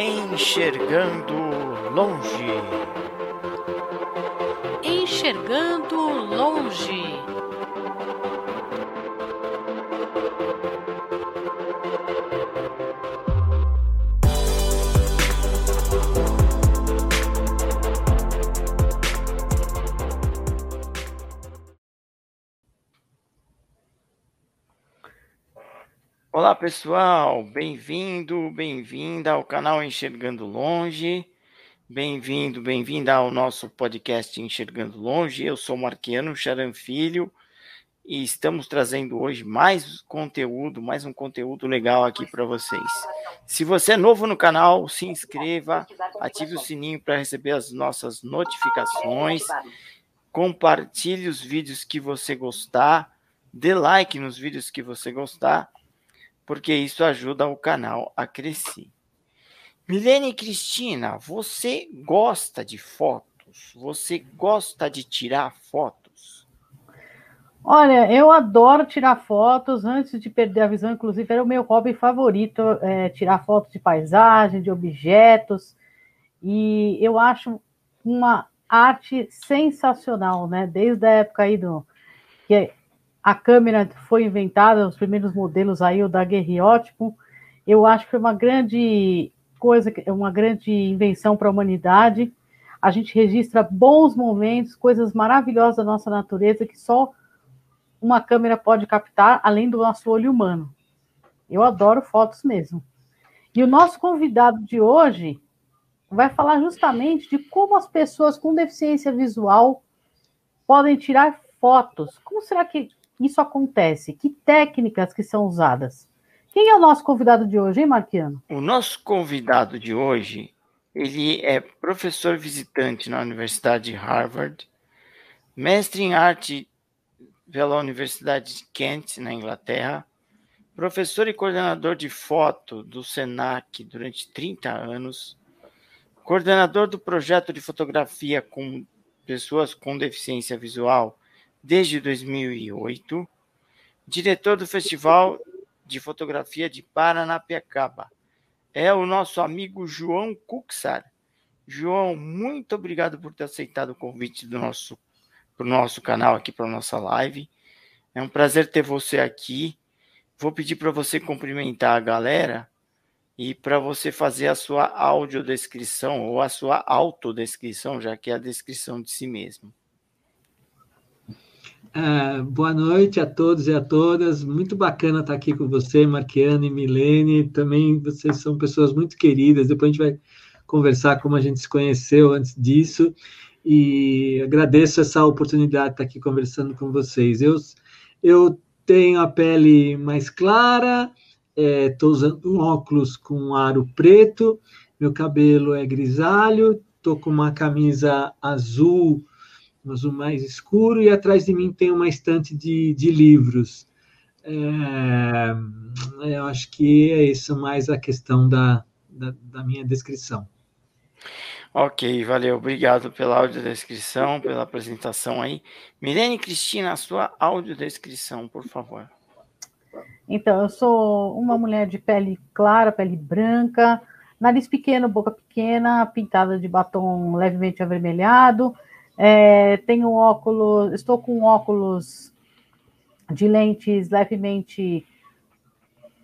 Enxergando Longe. Enxergando Longe. Pessoal, bem-vindo, bem-vinda ao canal Enxergando Longe, bem-vindo, bem-vinda ao nosso podcast Enxergando Longe. Eu sou Marquiano Charan Filho e estamos trazendo hoje mais conteúdo, mais um conteúdo legal aqui para vocês. Se você é novo no canal, se inscreva, ative o sininho para receber as nossas notificações, compartilhe os vídeos que você gostar, dê like nos vídeos que você gostar porque isso ajuda o canal a crescer. Milene Cristina, você gosta de fotos? Você gosta de tirar fotos? Olha, eu adoro tirar fotos. Antes de perder a visão, inclusive, era o meu hobby favorito, é, tirar fotos de paisagem, de objetos. E eu acho uma arte sensacional, né? Desde a época aí do que a câmera foi inventada, os primeiros modelos aí, o da daguerreótipo, eu acho que foi uma grande coisa, uma grande invenção para a humanidade. A gente registra bons momentos, coisas maravilhosas da nossa natureza que só uma câmera pode captar, além do nosso olho humano. Eu adoro fotos mesmo. E o nosso convidado de hoje vai falar justamente de como as pessoas com deficiência visual podem tirar fotos. Como será que isso acontece? Que técnicas que são usadas? Quem é o nosso convidado de hoje, hein, Marquiano? O nosso convidado de hoje, ele é professor visitante na Universidade de Harvard, mestre em arte pela Universidade de Kent, na Inglaterra, professor e coordenador de foto do SENAC durante 30 anos, coordenador do projeto de fotografia com pessoas com deficiência visual desde 2008, diretor do Festival de Fotografia de Paranapiacaba. É o nosso amigo João Cuxar. João, muito obrigado por ter aceitado o convite do nosso para o nosso canal aqui para nossa live. É um prazer ter você aqui. Vou pedir para você cumprimentar a galera e para você fazer a sua audiodescrição ou a sua autodescrição, já que é a descrição de si mesmo. Uh, boa noite a todos e a todas. Muito bacana estar aqui com você, Marquiane e Milene. Também vocês são pessoas muito queridas. Depois a gente vai conversar como a gente se conheceu antes disso. E agradeço essa oportunidade de estar aqui conversando com vocês. Eu, eu tenho a pele mais clara, estou é, usando um óculos com aro preto, meu cabelo é grisalho, estou com uma camisa azul um azul mais escuro, e atrás de mim tem uma estante de, de livros. É, eu acho que é isso mais a questão da, da, da minha descrição. Ok, valeu. Obrigado pela audiodescrição, pela apresentação aí. Milene Cristina, a sua audiodescrição, por favor. Então, eu sou uma mulher de pele clara, pele branca, nariz pequeno, boca pequena, pintada de batom levemente avermelhado, é, tenho óculos, estou com óculos de lentes levemente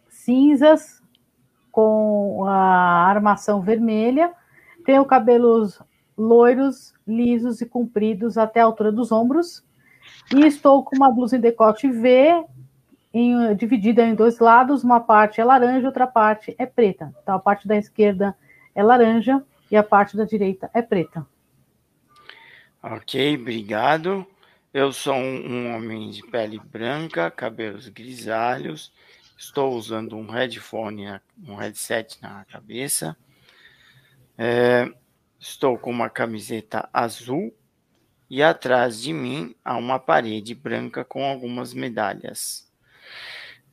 cinzas, com a armação vermelha. Tenho cabelos loiros, lisos e compridos até a altura dos ombros. E estou com uma blusa em decote V, em, dividida em dois lados. Uma parte é laranja, outra parte é preta. Então, a parte da esquerda é laranja e a parte da direita é preta. Ok, obrigado. Eu sou um, homem de pele branca, cabelos grisalhos. Estou usando um headphone, um headset na cabeça. É, estou com uma camiseta azul e atrás de mim há uma parede branca com algumas medalhas.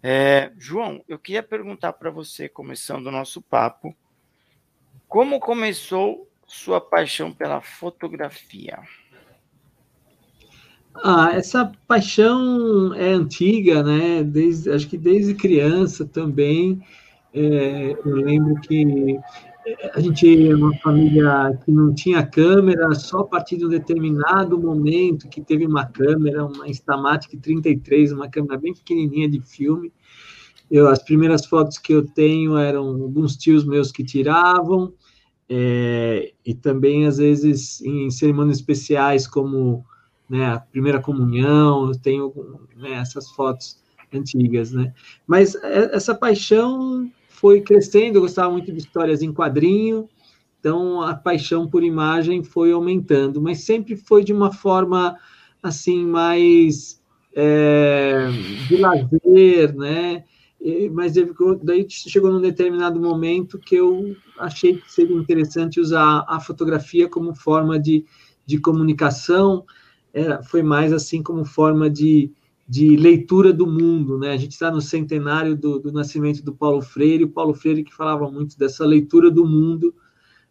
É, João, eu queria perguntar para você, começando o nosso papo, como começou sua paixão pela fotografia? Ah, essa paixão é antiga, né? Desde, acho que desde criança também. É, eu lembro que a gente é uma família que não tinha câmera, só a partir de um determinado momento que teve uma câmera, uma Instamatic 33, uma câmera bem pequenininha de filme. Eu, as primeiras fotos que eu tenho eram alguns tios meus que tiravam, é, e também, às vezes, em cerimônias especiais, como né, a primeira comunhão, eu tenho né, essas fotos antigas, né? Mas é, essa paixão foi crescendo, eu gostava muito de histórias em quadrinho, então a paixão por imagem foi aumentando, mas sempre foi de uma forma assim mais é, de lazer, né? mas daí chegou num determinado momento que eu achei que seria interessante usar a fotografia como forma de, de comunicação, é, foi mais assim como forma de, de leitura do mundo, né? A gente está no centenário do, do, nascimento do Paulo Freire, o Paulo Freire que falava muito dessa leitura do mundo,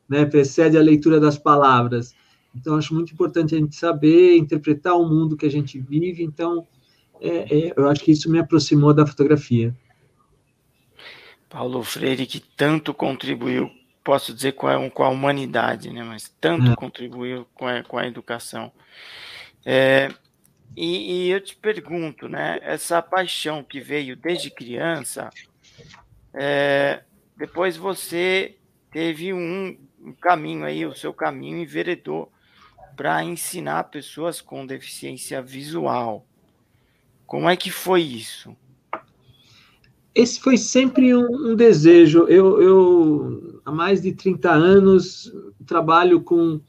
né? Precede a leitura das palavras. Então, acho muito importante a gente saber interpretar o mundo que a gente vive. Então, é, é, eu acho que isso me aproximou da fotografia. Paulo Freire, que tanto contribuiu, posso dizer, com a, com a humanidade, né? Mas tanto é. contribuiu com a, com a educação. É, e, e, eu te pergunto, né? Essa paixão que veio desde criança, é, depois você teve um, um, caminho aí, o seu caminho enveredou para ensinar pessoas com deficiência visual. Como é que foi isso? Esse foi sempre um, um desejo. Eu, eu, há mais de 30 anos, trabalho com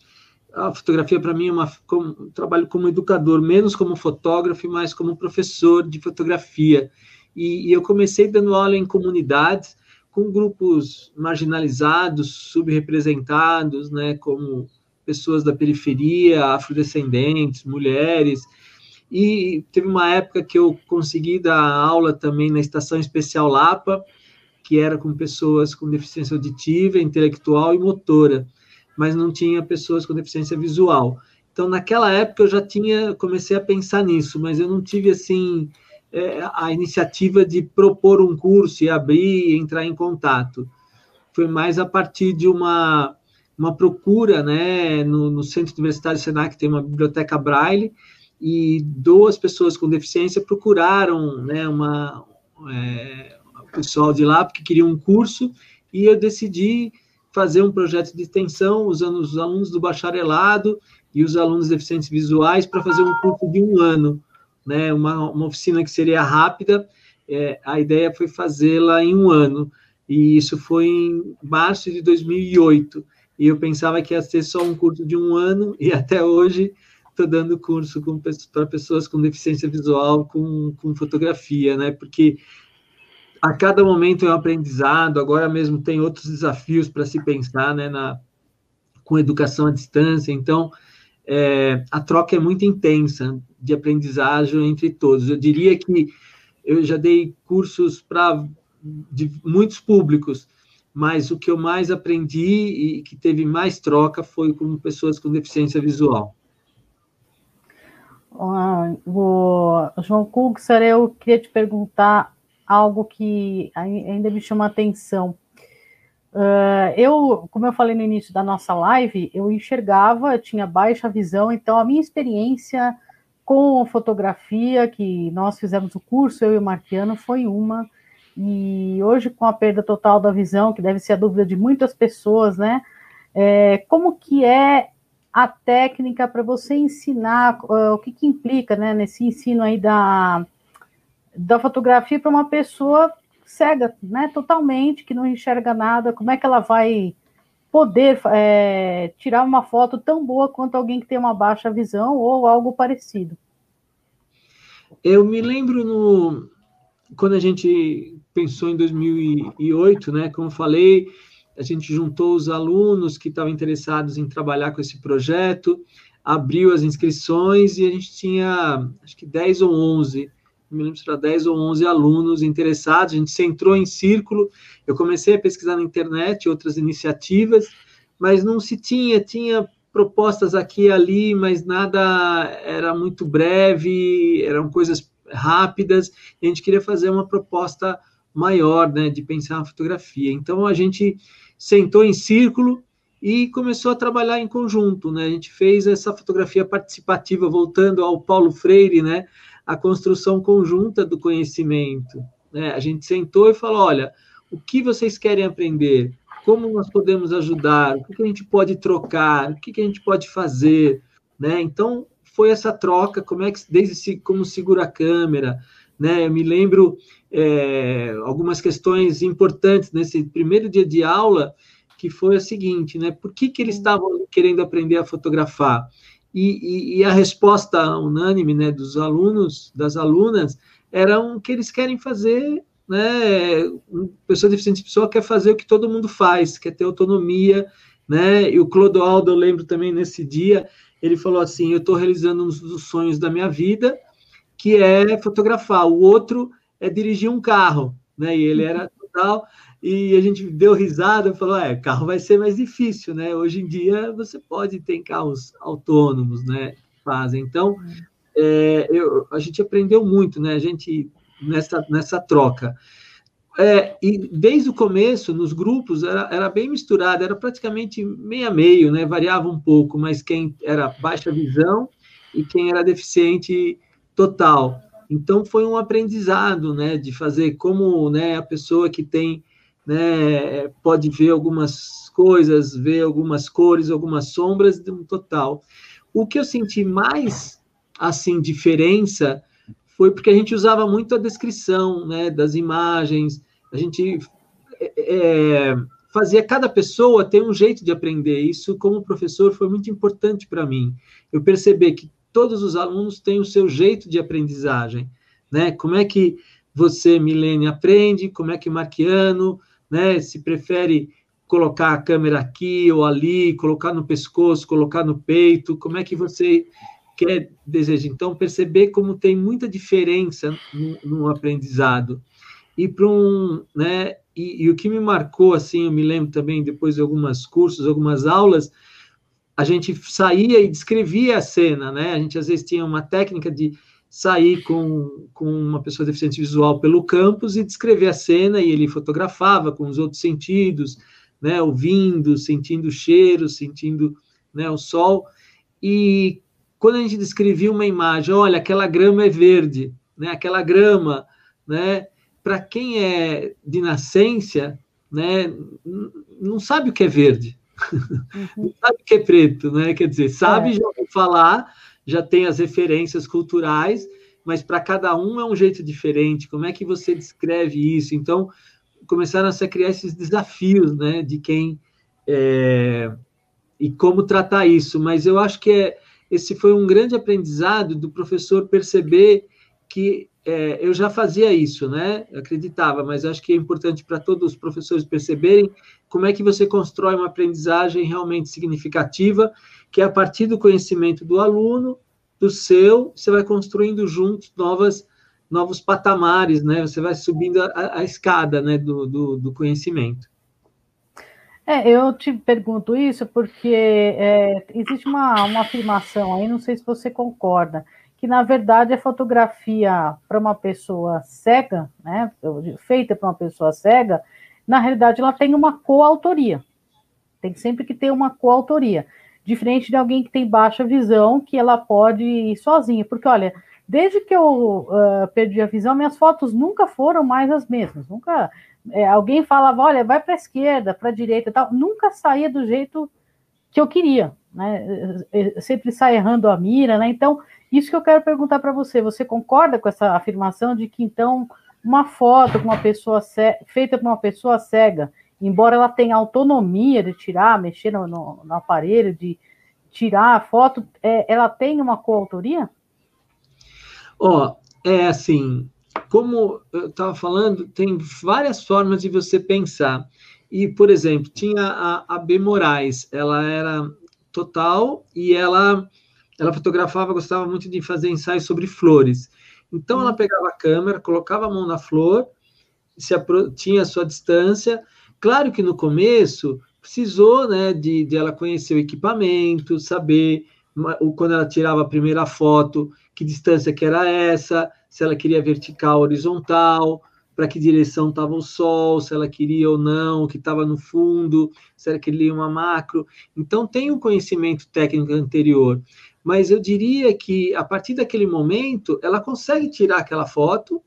a fotografia para mim é uma, como, trabalho como educador, menos como fotógrafo, mas como professor de fotografia. E, e eu comecei dando aula em comunidades com grupos marginalizados, subrepresentados, né, como pessoas da periferia, afrodescendentes, mulheres. E teve uma época que eu consegui dar aula também na Estação Especial Lapa, que era com pessoas com deficiência auditiva, intelectual e motora mas não tinha pessoas com deficiência visual. Então, naquela época, eu já tinha, comecei a pensar nisso, mas eu não tive, assim, é, a iniciativa de propor um curso e abrir entrar em contato. Foi mais a partir de uma, uma procura, né, no, no Centro Universitário Senac tem uma biblioteca Braille, e duas pessoas com deficiência procuraram, né, uma, é, o pessoal de lá, porque queriam um curso, e eu decidi fazer um projeto de extensão usando os alunos do bacharelado e os alunos deficientes visuais para fazer um curso de um ano, né? Uma, uma oficina que seria rápida. É, a ideia foi fazê-la em um ano e isso foi em março de 2008. E eu pensava que ia ser só um curso de um ano e até hoje estou dando curso para pessoas com deficiência visual com, com fotografia, né? Porque a cada momento é um aprendizado, agora mesmo tem outros desafios para se pensar, né, na, com educação à distância, então é, a troca é muito intensa de aprendizagem entre todos. Eu diria que eu já dei cursos para muitos públicos, mas o que eu mais aprendi e que teve mais troca foi com pessoas com deficiência visual. Ah, o João Kuxer, eu queria te perguntar algo que ainda me chama atenção. Uh, eu, como eu falei no início da nossa live, eu enxergava, eu tinha baixa visão, então a minha experiência com fotografia, que nós fizemos o curso, eu e o Marquiano, foi uma. E hoje, com a perda total da visão, que deve ser a dúvida de muitas pessoas, né? É, como que é a técnica para você ensinar, uh, o que, que implica né, nesse ensino aí da, da fotografia para uma pessoa cega, né, totalmente, que não enxerga nada, como é que ela vai poder é, tirar uma foto tão boa quanto alguém que tem uma baixa visão ou algo parecido? Eu me lembro no quando a gente pensou em 2008, né, como falei, a gente juntou os alunos que estavam interessados em trabalhar com esse projeto, abriu as inscrições e a gente tinha, acho que 10 ou 11 me lembro se era 10 ou 11 alunos interessados, a gente centrou em círculo, eu comecei a pesquisar na internet outras iniciativas, mas não se tinha, tinha propostas aqui e ali, mas nada era muito breve, eram coisas rápidas, a gente queria fazer uma proposta maior, né, de pensar na fotografia. Então a gente sentou em círculo e começou a trabalhar em conjunto, né? A gente fez essa fotografia participativa, voltando ao Paulo Freire, né? A construção conjunta do conhecimento, né? A gente sentou e falou, olha, o que vocês querem aprender? Como nós podemos ajudar? O que a gente pode trocar? O que a gente pode fazer? Né? Então, foi essa troca, como é que, desde como segura a câmera, né? Eu me lembro é, algumas questões importantes nesse primeiro dia de aula, que foi a seguinte, né? Por que, que eles estavam querendo aprender a fotografar? E, e, e, a resposta unânime, né, dos alunos, das alunas, era um que eles querem fazer, né? Uma pessoa deficiente pessoa quer fazer o que todo mundo faz, quer ter autonomia, né? E o Clodoaldo, eu lembro também nesse dia, ele falou assim: eu estou realizando um dos sonhos da minha vida, que é fotografar. O outro é dirigir um carro, né? E ele era total. E a gente deu risada falou: é, carro vai ser mais difícil, né? Hoje em dia você pode ter carros autônomos, né? Fazem. Então, é, eu, a gente aprendeu muito, né? A gente nessa, nessa troca. É, e desde o começo, nos grupos, era, era bem misturado, era praticamente meio a meio, né? Variava um pouco, mas quem era baixa visão e quem era deficiente total. Então foi um aprendizado, né, de fazer como, né, a pessoa que tem, né, pode ver algumas coisas, ver algumas cores, algumas sombras de um total. O que eu senti mais assim diferença foi porque a gente usava muito a descrição, né, das imagens. A gente é, é fazia cada pessoa ter um jeito de aprender. Isso, como professor, foi muito importante para mim. Eu percebi que todos os alunos têm o seu jeito de aprendizagem, né? Como é que você, Milene, aprende? Como é que Marquiano, né, se prefere colocar a câmera aqui ou ali, colocar no pescoço, colocar no peito? Como é que você quer deseja? Então, perceber como tem muita diferença no, no aprendizado. E para um, né, e, e, o que me marcou, assim, eu me lembro também, depois de alguns cursos, algumas aulas, a gente saía e descrevia a cena, né? A gente às vezes tinha uma técnica de sair com, com uma pessoa deficiente visual pelo campus e descrever a cena e ele fotografava com os outros sentidos, né? Ouvindo, sentindo o cheiro, sentindo né, o sol. E quando a gente descrevia uma imagem, olha, aquela grama é verde, né? Aquela grama, né? Para quem é de nascença, né? Não sabe o que é verde, Uhum. sabe o que é preto, né? Quer dizer, sabe é. já falar, já tem as referências culturais, mas para cada um é um jeito diferente. Como é que você descreve isso? Então, começaram a se criar esses desafios, né? De quem é, e como tratar isso. Mas eu acho que é, esse foi um grande aprendizado do professor perceber que é, eu já fazia isso, né? Acreditava, mas acho que é importante para todos os professores perceberem como é que você constrói uma aprendizagem realmente significativa, que é a partir do conhecimento do aluno, do seu, você vai construindo juntos novas, novos patamares, né? Você vai subindo a, a escada, né, do, do, do, conhecimento. É, eu te pergunto isso porque é, existe uma, uma afirmação aí, não sei se você concorda, que na verdade a fotografia para uma pessoa cega, né, feita para uma pessoa cega, na realidade ela tem uma coautoria. Tem sempre que ter uma coautoria, diferente de alguém que tem baixa visão, que ela pode ir sozinha, porque olha, desde que eu uh, perdi a visão, minhas fotos nunca foram mais as mesmas, nunca é, alguém falava, olha, vai para a esquerda, para a direita, tal, nunca saía do jeito que eu queria, né? Eu sempre sai errando a mira, né? Então isso que eu quero perguntar para você. Você concorda com essa afirmação de que, então, uma foto com uma pessoa feita por uma pessoa cega, embora ela tenha autonomia de tirar, mexer no, no, no aparelho, de tirar a foto, é, ela tem uma coautoria? Ó, oh, é assim, como eu estava falando, tem várias formas de você pensar. E, por exemplo, tinha a, a B. Moraes, ela era total e ela ela fotografava, gostava muito de fazer ensaios sobre flores. Então ela pegava a câmera, colocava a mão na flor, se tinha a sua distância. Claro que no começo precisou, né, de, de ela conhecer o equipamento, saber quando ela tirava a primeira foto, que distância que era essa, se ela queria vertical, horizontal, para que direção estava o sol, se ela queria ou não, o que estava no fundo, se ela queria uma macro. Então, tem um conhecimento técnico anterior. Mas eu diria que, a partir daquele momento, ela consegue tirar aquela foto,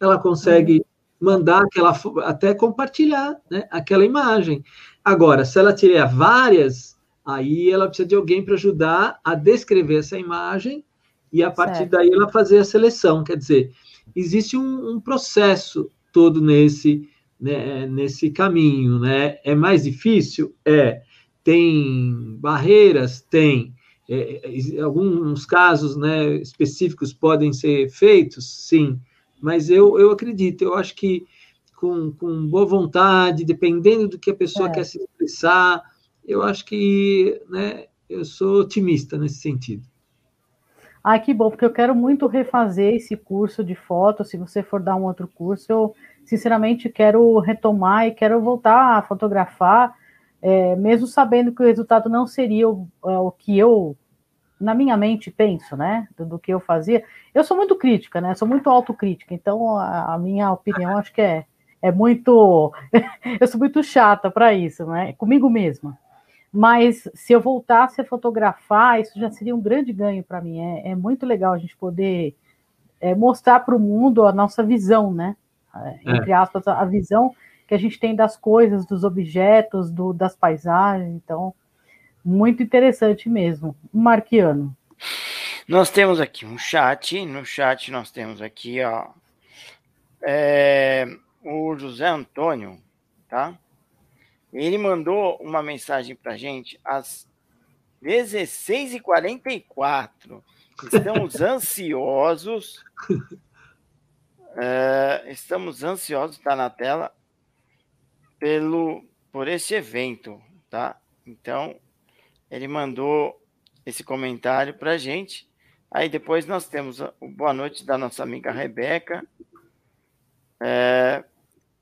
ela consegue uhum. Mandar aquela, até compartilhar né, aquela imagem. Agora, se ela tiver várias, aí ela precisa de alguém para ajudar a descrever essa imagem e a partir certo. daí ela fazer a seleção. Quer dizer, existe um, um processo todo nesse, né, nesse caminho, né? É mais difícil? É. Tem barreiras? Tem. É, é alguns casos né, específicos podem ser feitos? Sim. Mas eu, eu acredito, eu acho que com, com boa vontade, dependendo do que a pessoa é. quer se expressar, eu acho que né, eu sou otimista nesse sentido. Ah, que bom, porque eu quero muito refazer esse curso de foto. Se você for dar um outro curso, eu sinceramente quero retomar e quero voltar a fotografar, é, mesmo sabendo que o resultado não seria o, é, o, que eu, na minha mente, penso, né? Do, do, que eu fazia. Eu sou muito crítica, né? Sou muito autocrítica, então a, a minha opinião acho que é, é muito. eu sou muito chata para isso, né? Comigo mesma. Mas se eu voltasse a fotografar, isso já seria um grande ganho para mim. É, é, muito legal a gente poder é, mostrar para o mundo a nossa visão, né? É, entre aspas, a visão que a gente tem das coisas, dos objetos, do, das paisagens. Então, muito interessante mesmo. Marquiano. Nós temos aqui um chat. No chat nós temos aqui, ó, é, o José Antônio, tá? Ele mandou uma mensagem para gente às 16h44. Estamos ansiosos. É, estamos ansiosos, está na tela, pelo, por esse evento, tá? Então, ele mandou esse comentário para gente. Aí depois nós temos o boa noite da nossa amiga Rebeca, é,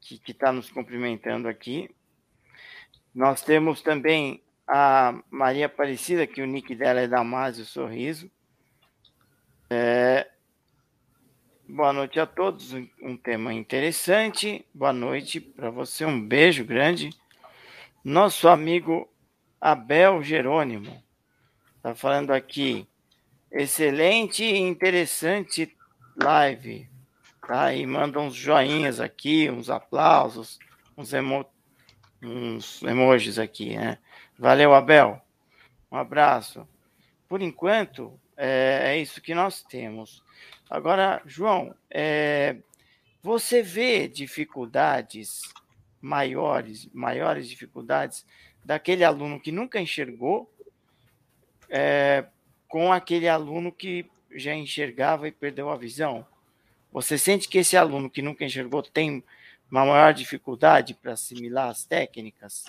que está nos cumprimentando aqui. Nós temos também a Maria Aparecida, que o nick dela é Damásio Sorriso. É... Boa noite a todos, um tema interessante. Boa noite para você, um beijo grande. Nosso amigo Abel Jerônimo está falando aqui. Excelente e interessante live. Tá? E manda uns joinhas aqui, uns aplausos, uns emo uns emojis aqui, né? Valeu, Abel. Um abraço. Por enquanto, é, é isso que nós temos. Agora, João, é, você vê dificuldades maiores, maiores dificuldades daquele aluno que nunca enxergou é, com aquele aluno que já enxergava e perdeu a visão? Você sente que esse aluno que nunca enxergou tem uma maior dificuldade para assimilar as técnicas?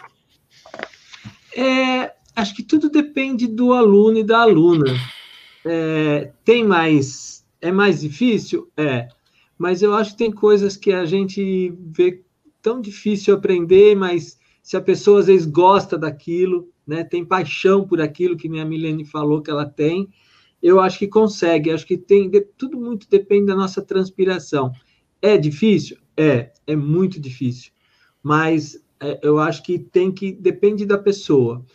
É, acho que tudo depende do aluno e da aluna. É, tem mais. É mais difícil? É. Mas eu acho que tem coisas que a gente vê tão difícil aprender, mas se a pessoa às vezes gosta daquilo, né, tem paixão por aquilo que minha Milene falou que ela tem, eu acho que consegue. Acho que tem. Tudo muito depende da nossa transpiração. É difícil? É, é muito difícil. Mas é, eu acho que tem que. Depende da pessoa.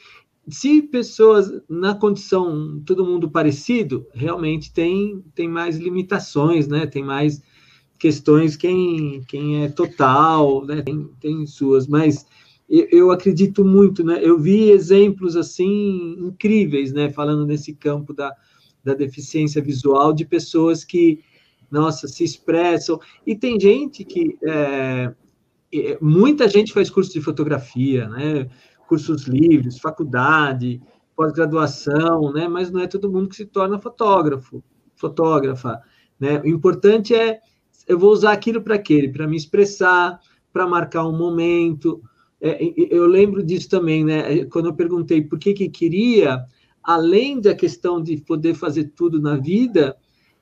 Se pessoas na condição, todo mundo parecido, realmente tem, tem mais limitações, né? Tem mais questões quem, quem é total, né? Tem, tem suas, mas eu, acredito muito, né? Eu vi exemplos assim incríveis, né? Falando nesse campo da, da deficiência visual de pessoas que nossa, se expressam. E tem gente que. É, muita gente faz curso de fotografia, né? cursos livres, faculdade, pós-graduação, né? mas não é todo mundo que se torna fotógrafo, fotógrafa. Né? O importante é, eu vou usar aquilo para quê? Para me expressar, para marcar um momento. É, eu lembro disso também, né? quando eu perguntei por que, que queria, além da questão de poder fazer tudo na vida,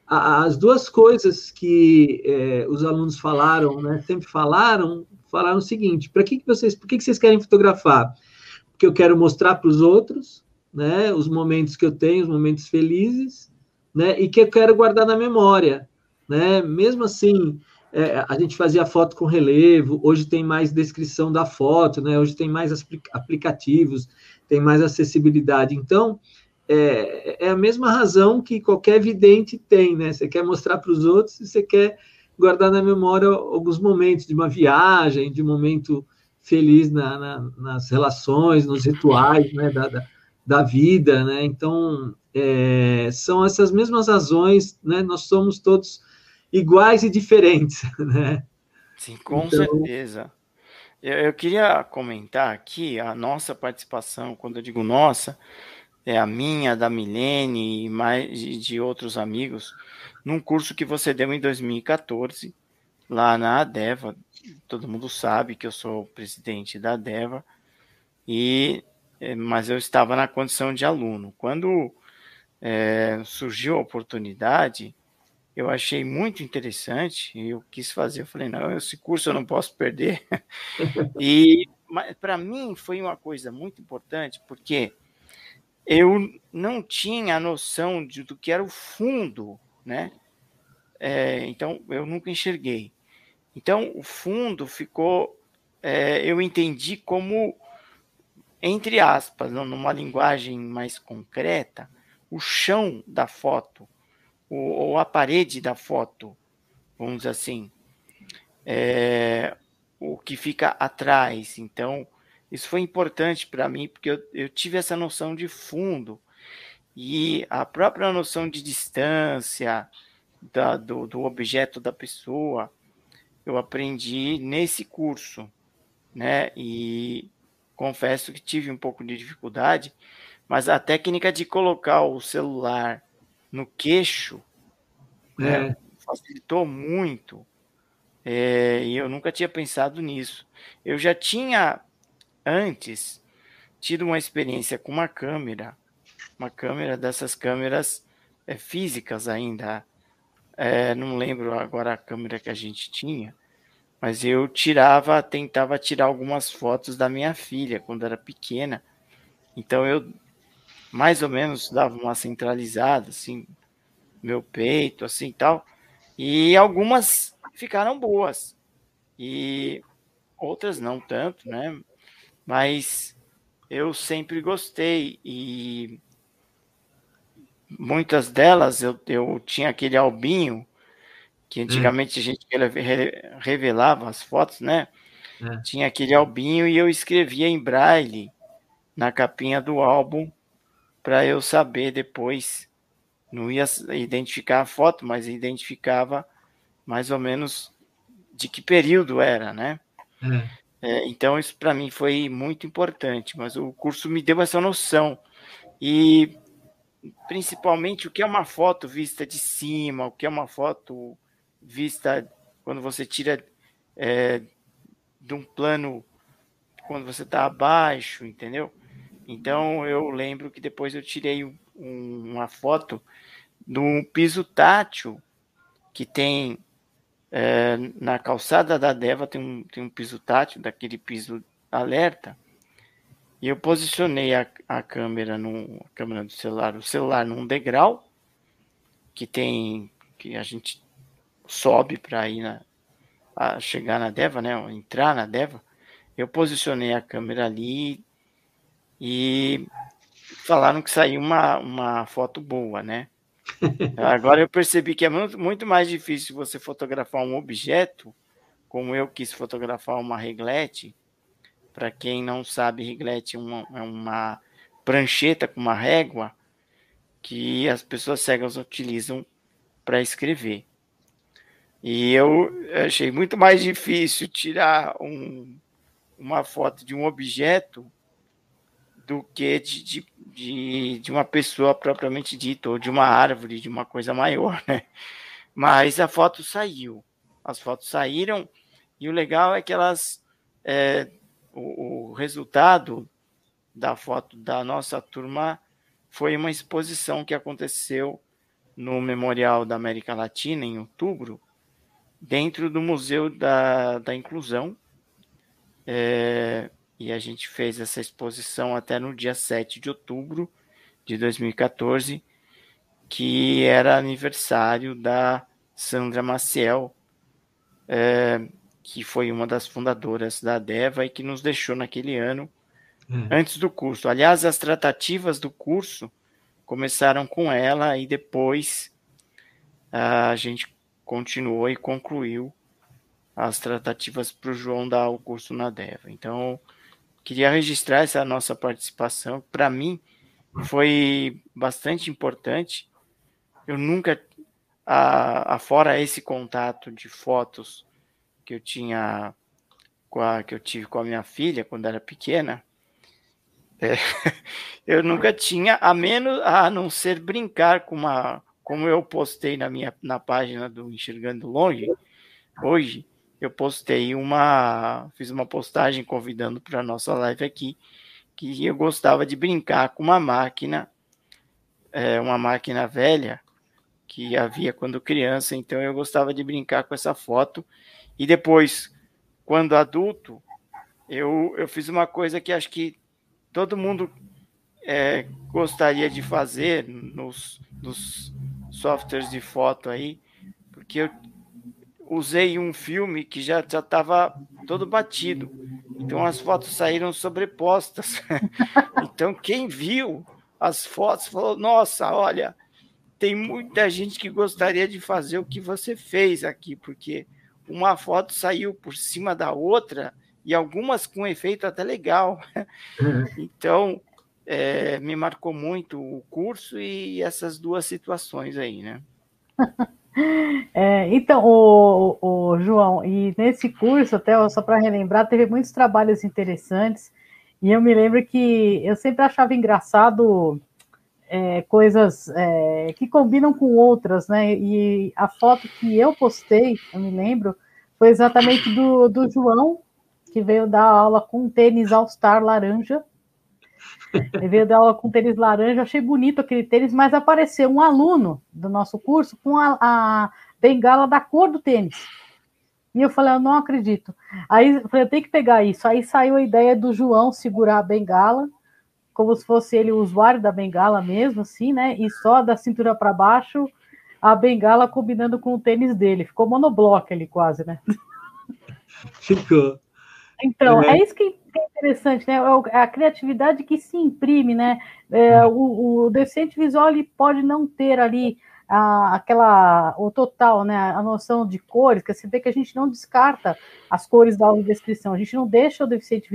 as duas coisas que é, os alunos falaram, né, sempre falaram, falaram o seguinte: para que, que vocês, por que, que vocês querem fotografar? Porque eu quero mostrar para os outros, né, os momentos que eu tenho, os momentos felizes, né, e que eu quero guardar na memória, né? Mesmo assim, é, a gente fazia foto com relevo, hoje tem mais descrição da foto, né? Hoje tem mais aplicativos, tem mais acessibilidade. Então, é, é a mesma razão que qualquer vidente tem, né? Você quer mostrar para os outros e você quer guardar na memória alguns momentos de uma viagem, de um momento feliz na, na, nas relações, nos rituais, né? Da, da, da vida, né? Então, é, são essas mesmas razões, né? Nós somos todos iguais e diferentes, né? Sim, com então... certeza. Eu, eu, queria comentar aqui a nossa participação, quando eu digo nossa, é a minha, da Milene e mais de outros amigos, num curso que você deu em 2014, lá na ADEVA. Todo mundo sabe que eu sou presidente da ADEVA, e, é, mas eu estava na condição de aluno. Quando é, surgiu a oportunidade, eu achei muito interessante e eu quis fazer. Eu falei, não, esse curso eu não posso perder. e para mim foi uma coisa muito importante, porque eu não tinha a noção de, do que era o fundo, né? É, então, eu nunca enxerguei. Então, o fundo ficou, é, eu entendi como, entre aspas, numa linguagem mais concreta, o chão da foto ou, ou a parede da foto, vamos dizer assim, é, o que fica atrás. Então, isso foi importante para mim, porque eu, eu tive essa noção de fundo e a própria noção de distância da, do, do objeto da pessoa, eu aprendi nesse curso, né? E confesso que tive um pouco de dificuldade, mas a técnica de colocar o celular no queixo né, é. facilitou muito. É, e eu nunca tinha pensado nisso. Eu já tinha antes tido uma experiência com uma câmera, uma câmera dessas câmeras é, físicas ainda. É, não lembro agora a câmera que a gente tinha, mas eu tirava, tentava tirar algumas fotos da minha filha quando era pequena. Então eu mais ou menos dava uma centralizada, assim, meu peito, assim tal. E algumas ficaram boas. E outras não tanto, né? Mas eu sempre gostei. E muitas delas eu, eu tinha aquele albinho que antigamente hum. a gente revelava as fotos, né? É. Tinha aquele albinho e eu escrevia em braille na capinha do álbum para eu saber depois. Não ia identificar a foto, mas identificava mais ou menos de que período era, né? É. É, então isso para mim foi muito importante, mas o curso me deu essa noção e principalmente o que é uma foto vista de cima, o que é uma foto vista quando você tira é, de um plano quando você está abaixo, entendeu? Então eu lembro que depois eu tirei um, uma foto de um piso tátil que tem é, na calçada da Deva tem um, tem um piso tátil, daquele piso alerta. E eu posicionei a, a câmera no a câmera do celular, o celular num degrau que tem que a gente sobe para ir na a chegar na Deva, né, entrar na Deva. Eu posicionei a câmera ali e falaram que saiu uma, uma foto boa, né? Agora eu percebi que é muito, mais difícil você fotografar um objeto, como eu quis fotografar uma reglete. Para quem não sabe, reglete é uma, é uma prancheta com uma régua que as pessoas cegas utilizam para escrever. E eu achei muito mais difícil tirar um, uma foto de um objeto do que de, de, de, de, uma pessoa propriamente dita, ou de uma árvore, de uma coisa maior, né? Mas a foto saiu. As fotos saíram, e o legal é que elas. É, o, o resultado da foto da nossa turma foi uma exposição que aconteceu no Memorial da América Latina, em outubro, dentro do Museu da, da Inclusão. É, e a gente fez essa exposição até no dia 7 de outubro de 2014, que era aniversário da Sandra Maciel, é, que foi uma das fundadoras da Deva e que nos deixou naquele ano, é. antes do curso. Aliás, as tratativas do curso começaram com ela e depois a gente continuou e concluiu as tratativas para o João dar o curso na Deva. Então, queria registrar essa nossa participação. Para mim, foi bastante importante. Eu nunca, a, a, fora esse contato de fotos que eu tinha com a, que eu tive com a minha filha quando era pequena, é, eu nunca tinha, a menos a não ser brincar com uma, como eu postei na minha na página do Enxergando Longe hoje, eu postei uma, fiz uma postagem convidando para a nossa live aqui, que eu gostava de brincar com uma máquina, é, uma máquina velha que havia quando criança, então eu gostava de brincar com essa foto. E depois, quando adulto, eu, eu fiz uma coisa que acho que todo mundo é, gostaria de fazer nos, nos softwares de foto aí, porque eu usei um filme que já estava todo batido. Então as fotos saíram sobrepostas. então quem viu as fotos falou: Nossa, olha, tem muita gente que gostaria de fazer o que você fez aqui, porque uma foto saiu por cima da outra e algumas com efeito até legal. então, é, me marcou muito o curso e essas duas situações aí, né? É, então, o, o, João, e nesse curso, até só para relembrar, teve muitos trabalhos interessantes, e eu me lembro que eu sempre achava engraçado é, coisas é, que combinam com outras, né? E a foto que eu postei, eu me lembro, foi exatamente do, do João, que veio dar aula com um tênis All-Star laranja. Ele veio dar aula com tênis laranja, achei bonito aquele tênis, mas apareceu um aluno do nosso curso com a, a bengala da cor do tênis. E eu falei, eu não acredito. Aí eu falei, eu tenho que pegar isso. Aí saiu a ideia do João segurar a bengala como se fosse ele o usuário da bengala mesmo, assim, né? E só da cintura para baixo a bengala combinando com o tênis dele. Ficou monobloco ali quase, né? Ficou. Então, é, é isso que é interessante, né? É, é a criatividade que se imprime, né? É, uhum. o, o deficiente visual ele pode não ter ali a, aquela o total, né? A noção de cores, que você vê que a gente não descarta as cores da audiodescrição, a gente não deixa o deficiente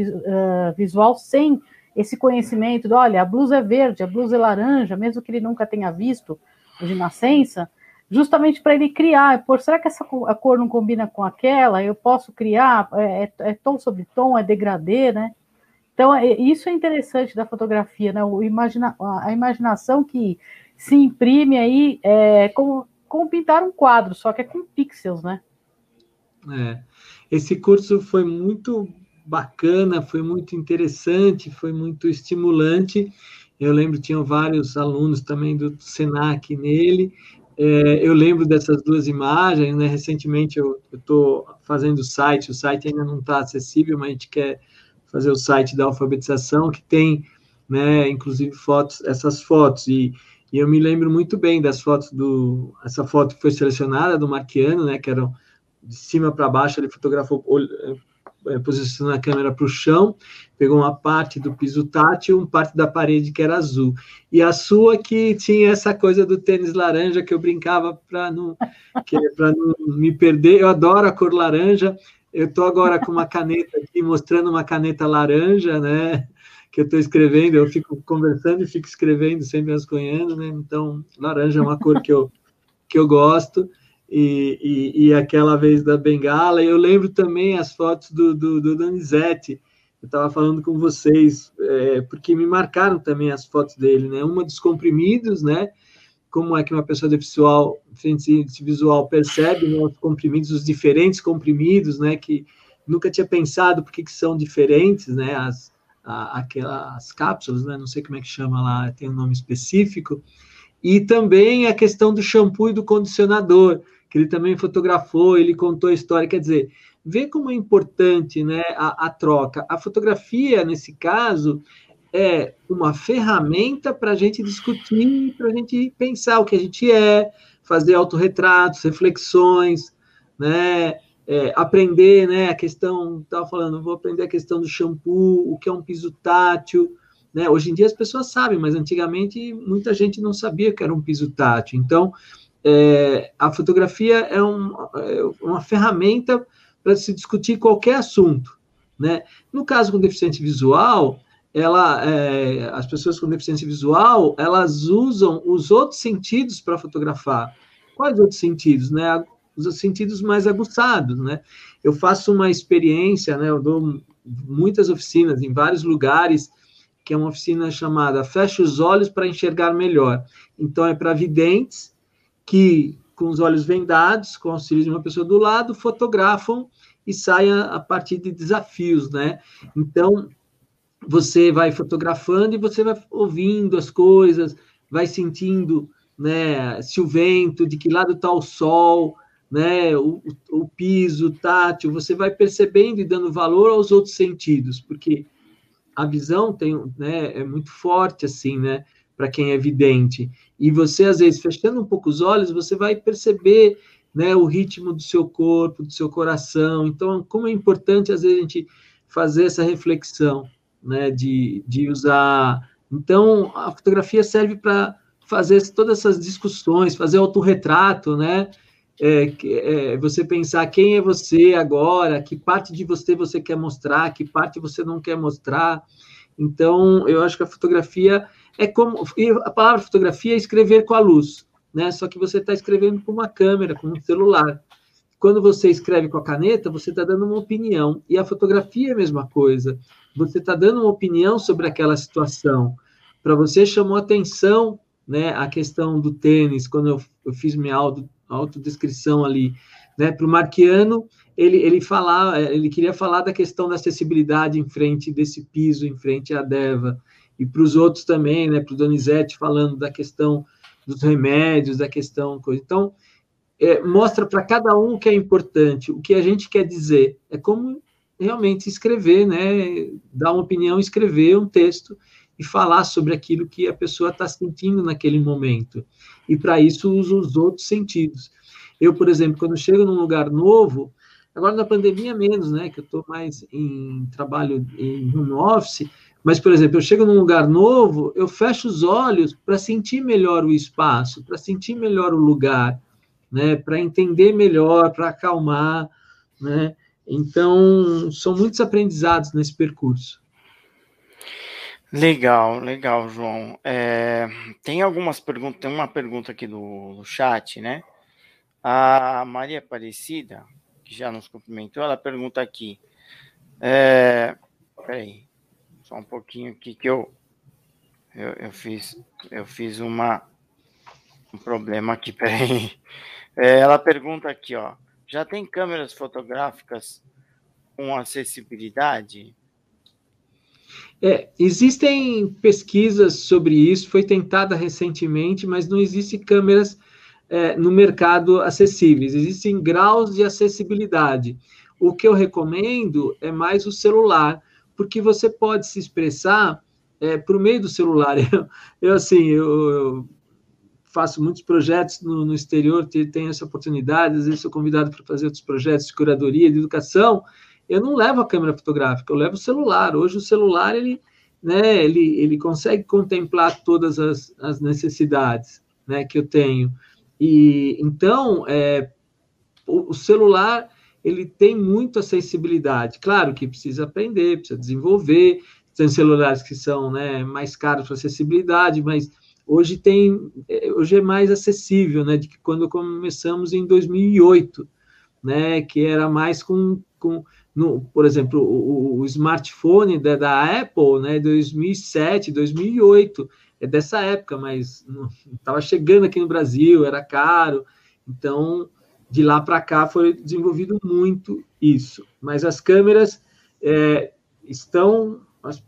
visual sem esse conhecimento de, olha, a blusa é verde, a blusa é laranja, mesmo que ele nunca tenha visto de nascença, justamente para ele criar, por será que essa a cor não combina com aquela? Eu posso criar, é, é, é tom sobre tom, é degradê, né? Então, é, isso é interessante da fotografia, né? O imagina, a imaginação que se imprime aí é como, como pintar um quadro, só que é com pixels, né? É. Esse curso foi muito bacana, foi muito interessante, foi muito estimulante. Eu lembro tinham vários alunos também do Senac nele. É, eu lembro dessas duas imagens, né? Recentemente eu estou fazendo o site, o site ainda não está acessível, mas a gente quer fazer o site da alfabetização que tem, né? Inclusive fotos, essas fotos e, e eu me lembro muito bem das fotos do essa foto que foi selecionada do Marquiano, né? Que eram de cima para baixo, ele fotografou posicionando a câmera para o chão, pegou uma parte do piso tátil, uma parte da parede que era azul. E a sua que tinha essa coisa do tênis laranja que eu brincava para não, não me perder. Eu adoro a cor laranja. Eu estou agora com uma caneta aqui, mostrando uma caneta laranja, né? Que eu estou escrevendo, eu fico conversando e fico escrevendo, sempre asconhando, né? Então, laranja é uma cor que eu, que eu gosto e, e, e, aquela vez da Bengala. Eu lembro também as fotos do, do, do. Eu estava falando com vocês, é, porque me marcaram também as fotos dele, né? Uma dos comprimidos, né? Como é que uma pessoa deficiente visual percebe né, os comprimidos, os diferentes comprimidos, né? Que nunca tinha pensado por que são diferentes, né? As, a, aquelas cápsulas, né? Não sei como é que chama lá, tem um nome específico. E também a questão do shampoo e do condicionador que ele também fotografou, ele contou a história, quer dizer, vê como é importante né, a, a troca. A fotografia, nesse caso, é uma ferramenta para a gente discutir, para a gente pensar o que a gente é, fazer autorretratos, reflexões, né? é, aprender, né, a questão, estava falando, vou aprender a questão do shampoo, o que é um piso tátil, né? Hoje em dia as pessoas sabem, mas antigamente muita gente não sabia que era um piso tátil. Então, é, a fotografia é, um, é uma ferramenta para se discutir qualquer assunto, né? No caso com deficiente visual, ela, é, as pessoas com deficiência visual, elas usam os outros sentidos para fotografar. Quais outros sentidos, né? Os sentidos mais aguçados, né? Eu faço uma experiência, né? Eu dou muitas oficinas em vários lugares que é uma oficina chamada Feche os Olhos para Enxergar Melhor. Então, é para videntes que, com os olhos vendados, com o auxílio de uma pessoa do lado, fotografam e saem a partir de desafios, né? Então, você vai fotografando e você vai ouvindo as coisas, vai sentindo, né, se o vento, de que lado está o sol, né, o, o piso tátil, você vai percebendo e dando valor aos outros sentidos, porque a visão tem, né, é muito forte assim, né, para quem é vidente. E você às vezes fechando um pouco os olhos, você vai perceber, né, o ritmo do seu corpo, do seu coração. Então, como é importante às vezes a gente fazer essa reflexão, né, de, de usar. Então, a fotografia serve para fazer todas essas discussões, fazer autorretrato, né? é, é, você pensar quem é você agora, que parte de você você quer mostrar, que parte você não quer mostrar. Então, eu acho que a fotografia é como. A palavra fotografia é escrever com a luz, né? Só que você está escrevendo com uma câmera, com um celular. Quando você escreve com a caneta, você está dando uma opinião. E a fotografia é a mesma coisa. Você está dando uma opinião sobre aquela situação. Para você chamou atenção né, a questão do tênis, quando eu, eu fiz minha aula autodescrição ali, né? Para o Marquiano, ele, ele falar, ele queria falar da questão da acessibilidade em frente desse piso, em frente à Deva, e para os outros também, né? Para o Donizete falando da questão dos remédios, da questão coisa. Então, é, mostra para cada um o que é importante, o que a gente quer dizer. É como realmente escrever, né? Dar uma opinião, escrever um texto e falar sobre aquilo que a pessoa está sentindo naquele momento. E para isso uso os outros sentidos. Eu, por exemplo, quando chego num lugar novo, agora na pandemia menos, né, que eu estou mais em trabalho em home office, mas, por exemplo, eu chego num lugar novo, eu fecho os olhos para sentir melhor o espaço, para sentir melhor o lugar, né, para entender melhor, para acalmar, né? Então, são muitos aprendizados nesse percurso. Legal, legal, João. É, tem algumas perguntas, tem uma pergunta aqui do, do chat, né? A Maria Aparecida, que já nos cumprimentou, ela pergunta aqui. É, peraí, só um pouquinho aqui que eu, eu, eu fiz, eu fiz uma, um problema aqui, peraí. É, ela pergunta aqui, ó. Já tem câmeras fotográficas com acessibilidade? É, existem pesquisas sobre isso, foi tentada recentemente, mas não existem câmeras é, no mercado acessíveis, existem graus de acessibilidade. O que eu recomendo é mais o celular, porque você pode se expressar é, por meio do celular. Eu, eu assim, eu, eu, faço muitos projetos no, no exterior, tenho essa oportunidade, às vezes sou convidado para fazer outros projetos de curadoria, de educação, eu não levo a câmera fotográfica, eu levo o celular. Hoje o celular ele, né, ele, ele consegue contemplar todas as, as necessidades, né, que eu tenho. E então é, o, o celular ele tem muito acessibilidade. Claro que precisa aprender, precisa desenvolver. Tem celulares que são né, mais caros para acessibilidade, mas hoje tem é, hoje é mais acessível, né, de que quando começamos em 2008, né, que era mais com, com no, por exemplo, o, o smartphone da, da, Apple, né, 2007, 2008, é dessa época, mas estava chegando aqui no Brasil, era caro, então de lá para cá foi desenvolvido muito isso. Mas as câmeras é, estão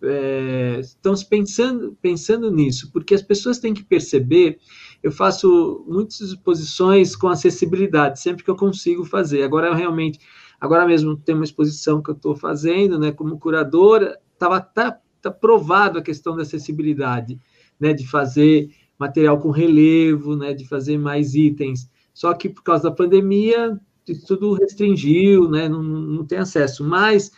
é, estão pensando pensando nisso, porque as pessoas têm que perceber. Eu faço muitas exposições com acessibilidade sempre que eu consigo fazer. Agora realmente Agora mesmo tem uma exposição que eu estou fazendo, né, como curadora, estava tá, tá provado a questão da acessibilidade, né, de fazer material com relevo, né, de fazer mais itens. Só que por causa da pandemia tudo restringiu, né, não, não tem acesso. Mas,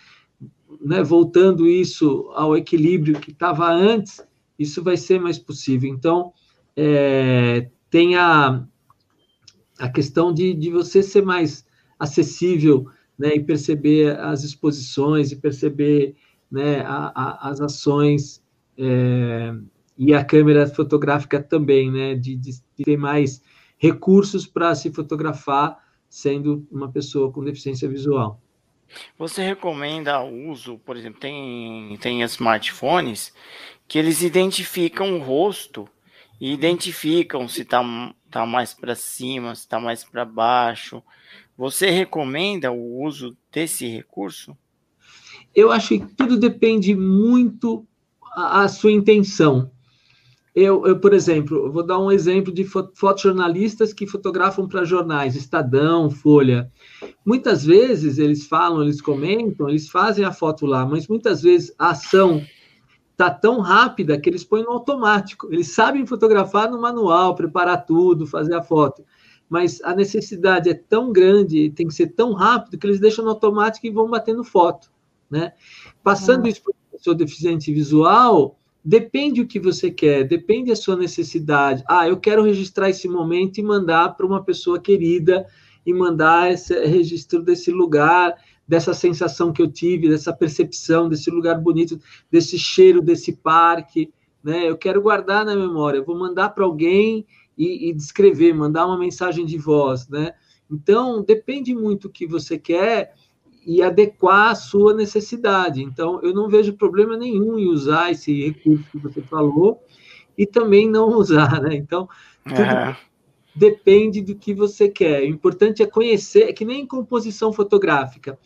né, voltando isso ao equilíbrio que estava antes, isso vai ser mais possível. Então, é, tem a, a questão de, de você ser mais acessível né, e perceber as exposições e perceber né, a, a, as ações é, e a câmera fotográfica também, né, de, de ter mais recursos para se fotografar sendo uma pessoa com deficiência visual. Você recomenda o uso, por exemplo, tem, tem smartphones que eles identificam o rosto e identificam se está tá mais para cima, se está mais para baixo. Você recomenda o uso desse recurso? Eu acho que tudo depende muito a, sua intenção. Eu, eu, por exemplo, vou dar um exemplo de fotojornalistas que fotografam para jornais, Estadão, Folha. Muitas vezes eles falam, eles comentam, eles fazem a foto lá, mas muitas vezes a ação tá tão rápida que eles põem no automático. Eles sabem fotografar no manual, preparar tudo, fazer a foto. Mas a necessidade é tão grande, tem que ser tão rápido que eles deixam no automático e vão batendo foto, né? Passando ah. isso para o seu deficiente visual, depende o que você quer, depende da sua necessidade. Ah, eu quero registrar esse momento e mandar para uma pessoa querida e mandar esse registro desse lugar dessa sensação que eu tive, dessa percepção, desse lugar bonito, desse cheiro desse parque, né? Eu quero guardar na memória, vou mandar para alguém e, e, descrever, mandar uma mensagem de voz, né? Então, depende muito do que você quer e adequar a sua necessidade. Então, eu não vejo problema nenhum em usar esse recurso que você falou e também não usar, né? Então, tudo é. depende do que você quer. O importante é conhecer, é que nem composição fotográfica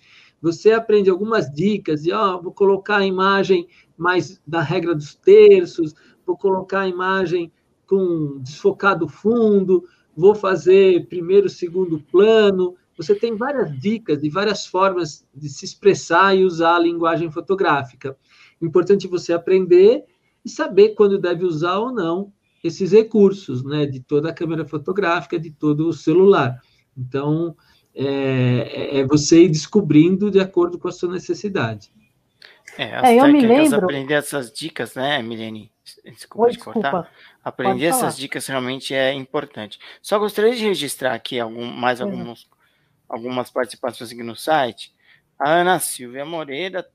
você aprende algumas dicas, e ó, vou colocar a imagem mais da regra dos terços, vou colocar a imagem com desfocado fundo, vou fazer primeiro, segundo plano. Você tem várias dicas e várias formas de se expressar e usar a linguagem fotográfica. Importante você aprender e saber quando deve usar ou não esses recursos, né, de toda a câmera fotográfica, de todo o celular. Então, é, é, é você ir descobrindo de acordo com a sua necessidade. É, as é, eu me lembro... aprender essas dicas, né, Milene? Desculpa Oi, te cortar. Desculpa. Aprender essas dicas realmente é importante. Só gostaria de registrar aqui algum, mais alguns, algumas participações aqui no site. A Ana Silvia Moreira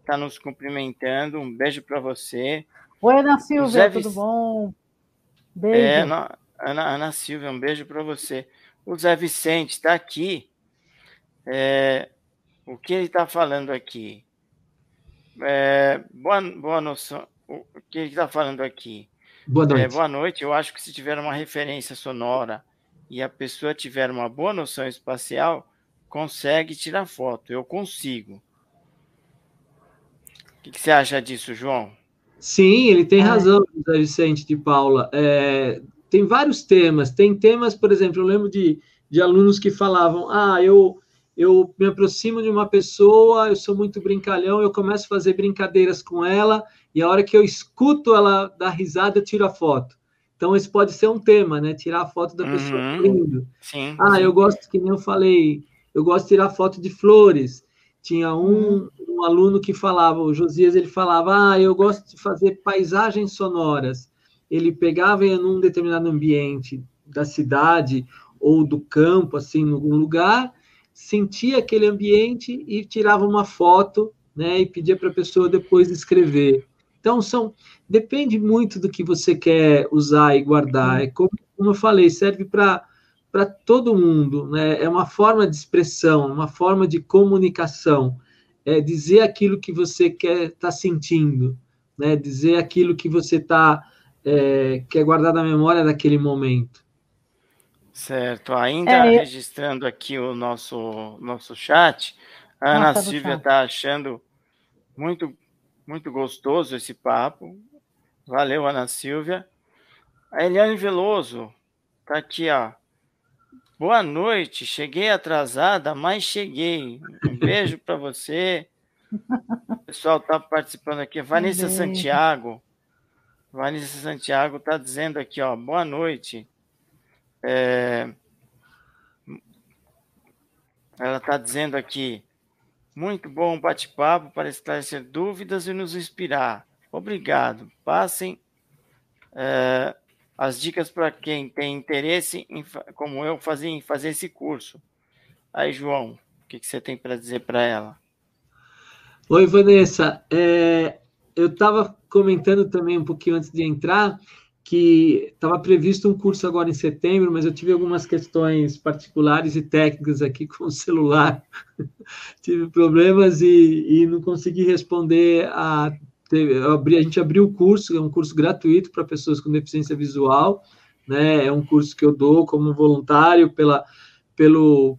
está nos cumprimentando. Um beijo para você. Oi, Ana Silvia, tudo bom? Beijo. É, Ana, Ana Silvia, um beijo para você. O Zé Vicente está aqui. É, o que ele está falando aqui? É, boa, boa noção. O que ele está falando aqui? Boa noite. É, boa noite. Eu acho que se tiver uma referência sonora e a pessoa tiver uma boa noção espacial, consegue tirar foto. Eu consigo. O que, que você acha disso, João? Sim, ele tem razão, Zé Vicente de Paula. É, tem vários temas. Tem temas, por exemplo, eu lembro de, de alunos que falavam: ah, eu, eu me aproximo de uma pessoa, eu sou muito brincalhão, eu começo a fazer brincadeiras com ela, e a hora que eu escuto ela dar risada, eu tiro a foto. Então, esse pode ser um tema, né? Tirar a foto da pessoa uhum. rindo. Sim, ah, sim. eu gosto, que nem eu falei, eu gosto de tirar foto de flores. Tinha um, uhum. um aluno que falava, o Josias, ele falava, ah, eu gosto de fazer paisagens sonoras ele pegava em um determinado ambiente da cidade ou do campo, assim, em algum lugar, sentia aquele ambiente e tirava uma foto, né, e pedia para a pessoa depois escrever. Então, são depende muito do que você quer usar e guardar. É como, como eu falei, serve para para todo mundo, né? É uma forma de expressão, uma forma de comunicação, é dizer aquilo que você quer estar tá sentindo, né? Dizer aquilo que você está é, que é guardar na memória daquele momento. Certo. Ainda é, registrando aqui o nosso, nosso chat, a Ana Nossa, Silvia está achando muito, muito gostoso esse papo. Valeu, Ana Silvia. A Eliane Veloso está aqui, ó. Boa noite, cheguei atrasada, mas cheguei. Um beijo para você. O pessoal está participando aqui. Vanessa Santiago. Vanessa Santiago está dizendo aqui, ó, boa noite. É, Ela está dizendo aqui: muito bom bate-papo para esclarecer dúvidas e nos inspirar. Obrigado. Passem uh, as dicas para quem tem interesse, em, como eu, fazer, em fazer esse curso. Aí, João, o que, que você tem para dizer para ela? Oi, Vanessa. É, eu estava comentando também um pouquinho antes de entrar que estava previsto um curso agora em setembro, mas eu tive algumas questões particulares e técnicas aqui com o celular, tive problemas e, e, não consegui responder a. A gente abriu o curso, é um curso gratuito para pessoas com deficiência visual, né? É um curso que eu dou como voluntário pela, pelo,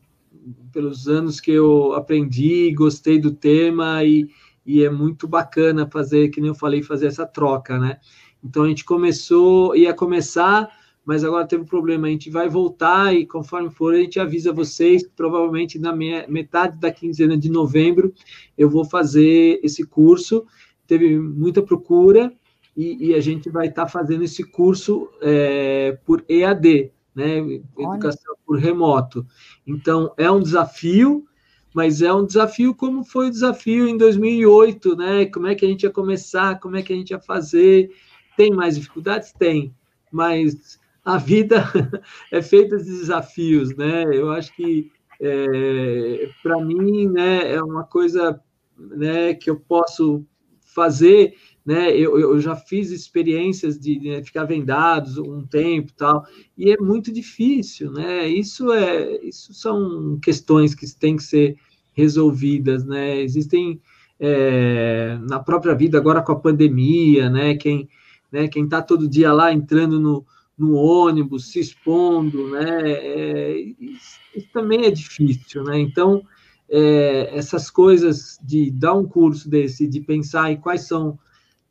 pelos anos que eu aprendi, gostei do tema e, e é muito bacana fazer, que nem eu falei, fazer essa troca, né? Então a gente começou, ia começar, mas agora teve um problema. A gente vai voltar e conforme for, a gente avisa vocês. Provavelmente na metade da quinzena de novembro eu vou fazer esse curso. Teve muita procura e, e a gente vai estar tá fazendo esse curso é, por EAD, né? Educação por remoto. Então é um desafio mas é um desafio como foi o desafio em 2008, né? Como é que a gente ia começar, como é que a gente ia fazer, tem mais dificuldades? Tem, mas a vida é feita de desafios, né? Eu acho que, é, para mim, né, é uma coisa né, que eu posso fazer, né? Eu, eu já fiz experiências de, de ficar vendados um tempo tal, e é muito difícil, né? Isso é, isso são questões que têm que ser resolvidas, né? Existem é, na própria vida agora com a pandemia, né? Quem né? Quem está todo dia lá entrando no, no ônibus, se expondo, né? É, isso, isso, também é difícil, né? Então, é, essas coisas de dar um curso desse, de pensar em quais são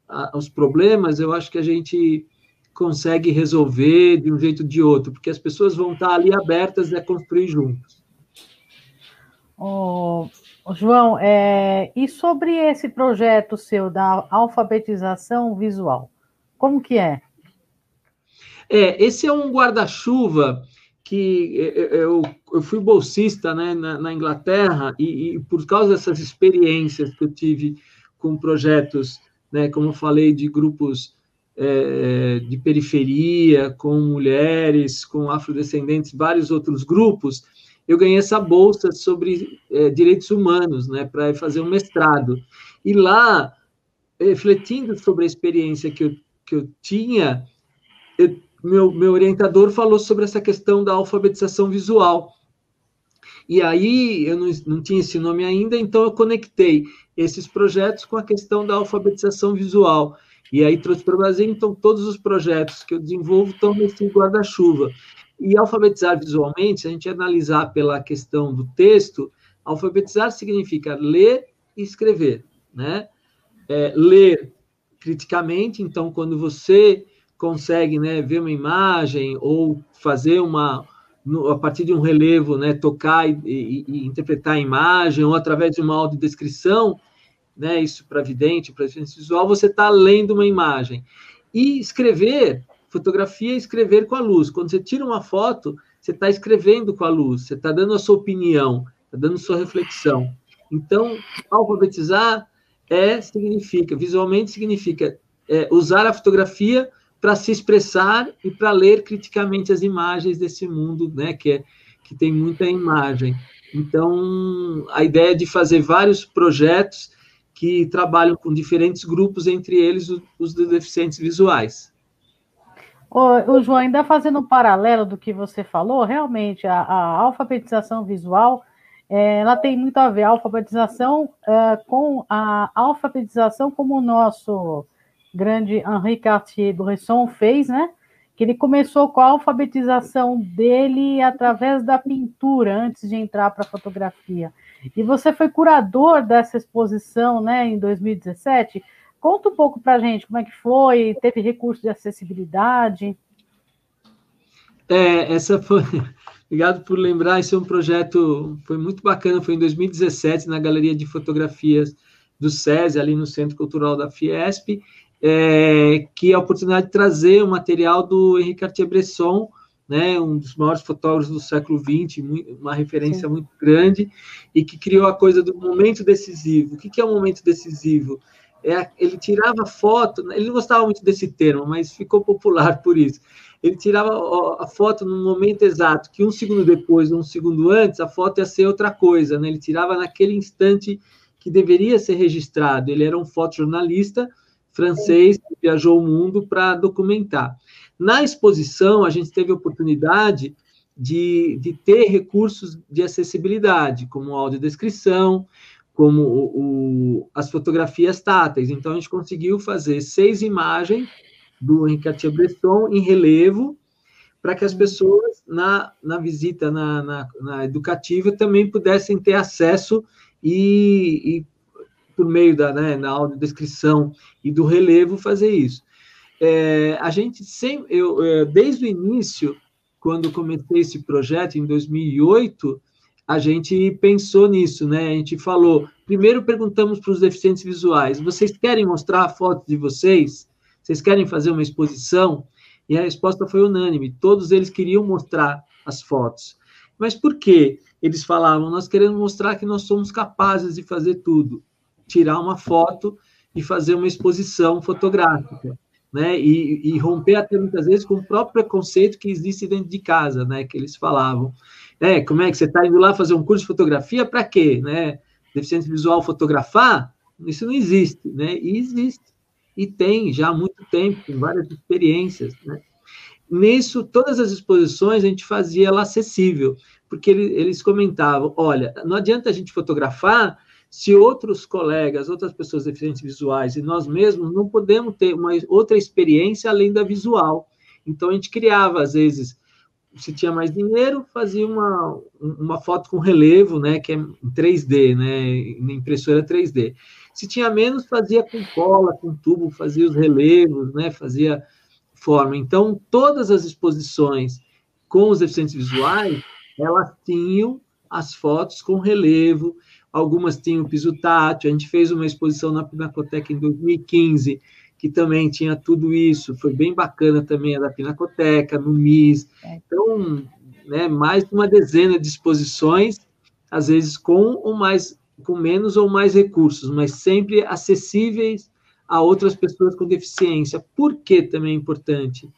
a, os problemas, eu acho que a gente consegue resolver de um jeito ou de outro, porque as pessoas vão estar ali abertas a construir juntos. Oh, João, é, e sobre esse projeto seu da alfabetização visual? Como que é? É, esse é um guarda-chuva que eu, eu fui bolsista né, na, na Inglaterra e, e, por causa dessas experiências que eu tive com projetos, né, como eu falei, de grupos é, de periferia, com mulheres, com afrodescendentes, vários outros grupos, eu ganhei essa bolsa sobre é, direitos humanos, né, para fazer um mestrado. E lá, refletindo sobre a experiência que eu que eu tinha, eu, meu, meu orientador falou sobre essa questão da alfabetização visual. E aí, eu não, não tinha esse nome ainda, então eu conectei esses projetos com a questão da alfabetização visual. E aí trouxe para o Brasil, então todos os projetos que eu desenvolvo estão nesse guarda-chuva. E alfabetizar visualmente, se a gente analisar pela questão do texto, alfabetizar significa ler e escrever, né? É, ler criticamente. Então, quando você consegue né, ver uma imagem ou fazer uma no, a partir de um relevo, né, tocar e, e, e, interpretar a imagem ou através de uma audiodescrição, né, isso para vidente, para visual, você está lendo uma imagem. E escrever, fotografia é escrever com a luz. Quando você tira uma foto, você está escrevendo com a luz, você está dando a sua opinião, está dando sua reflexão. Então, alfabetizar é significa, visualmente significa é, usar a fotografia para se expressar e para ler criticamente as imagens desse mundo, né, que, é, que tem muita imagem. Então, a ideia de fazer vários projetos que trabalham com diferentes grupos, entre eles os, deficientes visuais. O, João, ainda fazendo um paralelo do que você falou, realmente a, a alfabetização visual é, ela tem muito a ver a alfabetização é, com a alfabetização como o nosso grande Henri Cartier-Bresson fez, né? Que ele começou com a alfabetização dele através da pintura, antes de entrar para a fotografia. E você foi curador dessa exposição, né, em 2017. Conta um pouco para gente como é que foi, teve recurso de acessibilidade? É, essa foi, Obrigado por lembrar. Esse é um projeto, foi muito bacana. Foi em 2017, na Galeria de Fotografias do SESI, ali no Centro Cultural da Fiesp, é, que é a oportunidade de trazer o material do Henri Cartier-Bresson né, um dos maiores fotógrafos do século XX, uma referência Sim. muito grande, e que criou a coisa do momento decisivo. O que é o um momento decisivo? É, ele tirava foto, ele não gostava muito desse termo, mas ficou popular por isso. Ele tirava a foto no momento exato, que um segundo depois, um segundo antes, a foto ia ser outra coisa, né? Ele tirava naquele instante que deveria ser registrado. Ele era um fotojornalista francês que viajou o mundo para documentar. Na exposição, a gente teve a oportunidade de, de ter recursos de acessibilidade, como audiodescrição, como o, o, as fotografias táteis. Então, a gente conseguiu fazer seis imagens do Henri Cartier-Bresson em relevo, para que as pessoas, na, na visita na, na, na, educativa, também pudessem ter acesso e, e por meio da né, na audiodescrição e do relevo, fazer isso. É, a gente sempre, eu, é, desde o início, quando comecei esse projeto em 2008, a gente pensou nisso, né? A gente falou, primeiro perguntamos para os deficientes visuais, vocês querem mostrar a foto de vocês? Vocês querem fazer uma exposição? E a resposta foi unânime, todos eles queriam mostrar as fotos. Mas por quê? Eles falavam, nós queremos mostrar que nós somos capazes de fazer tudo, tirar uma foto e fazer uma exposição fotográfica né? E, e romper até muitas vezes com o próprio preconceito que existe dentro de casa, né? Que eles falavam. É, como é que você está indo lá fazer um curso de fotografia para quê, né? Deficiente visual fotografar? Isso não existe, né? E existe. E tem já há muito tempo, com várias experiências, né? Nisso, todas as exposições a gente fazia ela acessível, porque eles comentavam: olha, não adianta a gente fotografar se outros colegas, outras pessoas deficientes visuais e nós mesmos não podemos ter uma outra experiência além da visual. Então a gente criava às vezes, se tinha mais dinheiro, fazia uma, uma foto com relevo, né, que é em 3D, né, na impressora 3D. Se tinha menos, fazia com cola, com tubo, fazia os relevos, né, fazia forma. Então todas as exposições com os deficientes visuais, elas tinham as fotos com relevo, algumas tinham piso tátil. A gente fez uma exposição na Pinacoteca em 2015, que também tinha tudo isso. Foi bem bacana também a da Pinacoteca, no MIS. É. Então, né, mais de uma dezena de exposições, às vezes com ou mais com menos ou mais recursos, mas sempre acessíveis a outras pessoas com deficiência. Por que também é importante?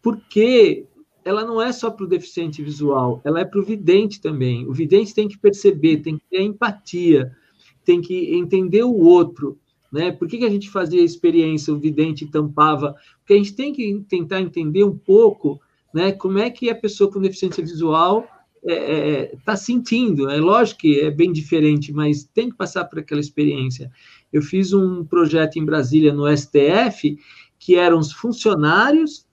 Porque ela não é só para o deficiente visual, ela é para o vidente também. O vidente tem que perceber, tem que ter empatia, tem que entender o outro. Né? Por que, que a gente fazia a experiência, o vidente tampava? Porque a gente tem que tentar entender um pouco né, como é que a pessoa com deficiência visual está é, é, tá sentindo. É lógico que é bem diferente, mas tem que passar por aquela experiência. Eu fiz um projeto em Brasília, no STF, que eram os funcionários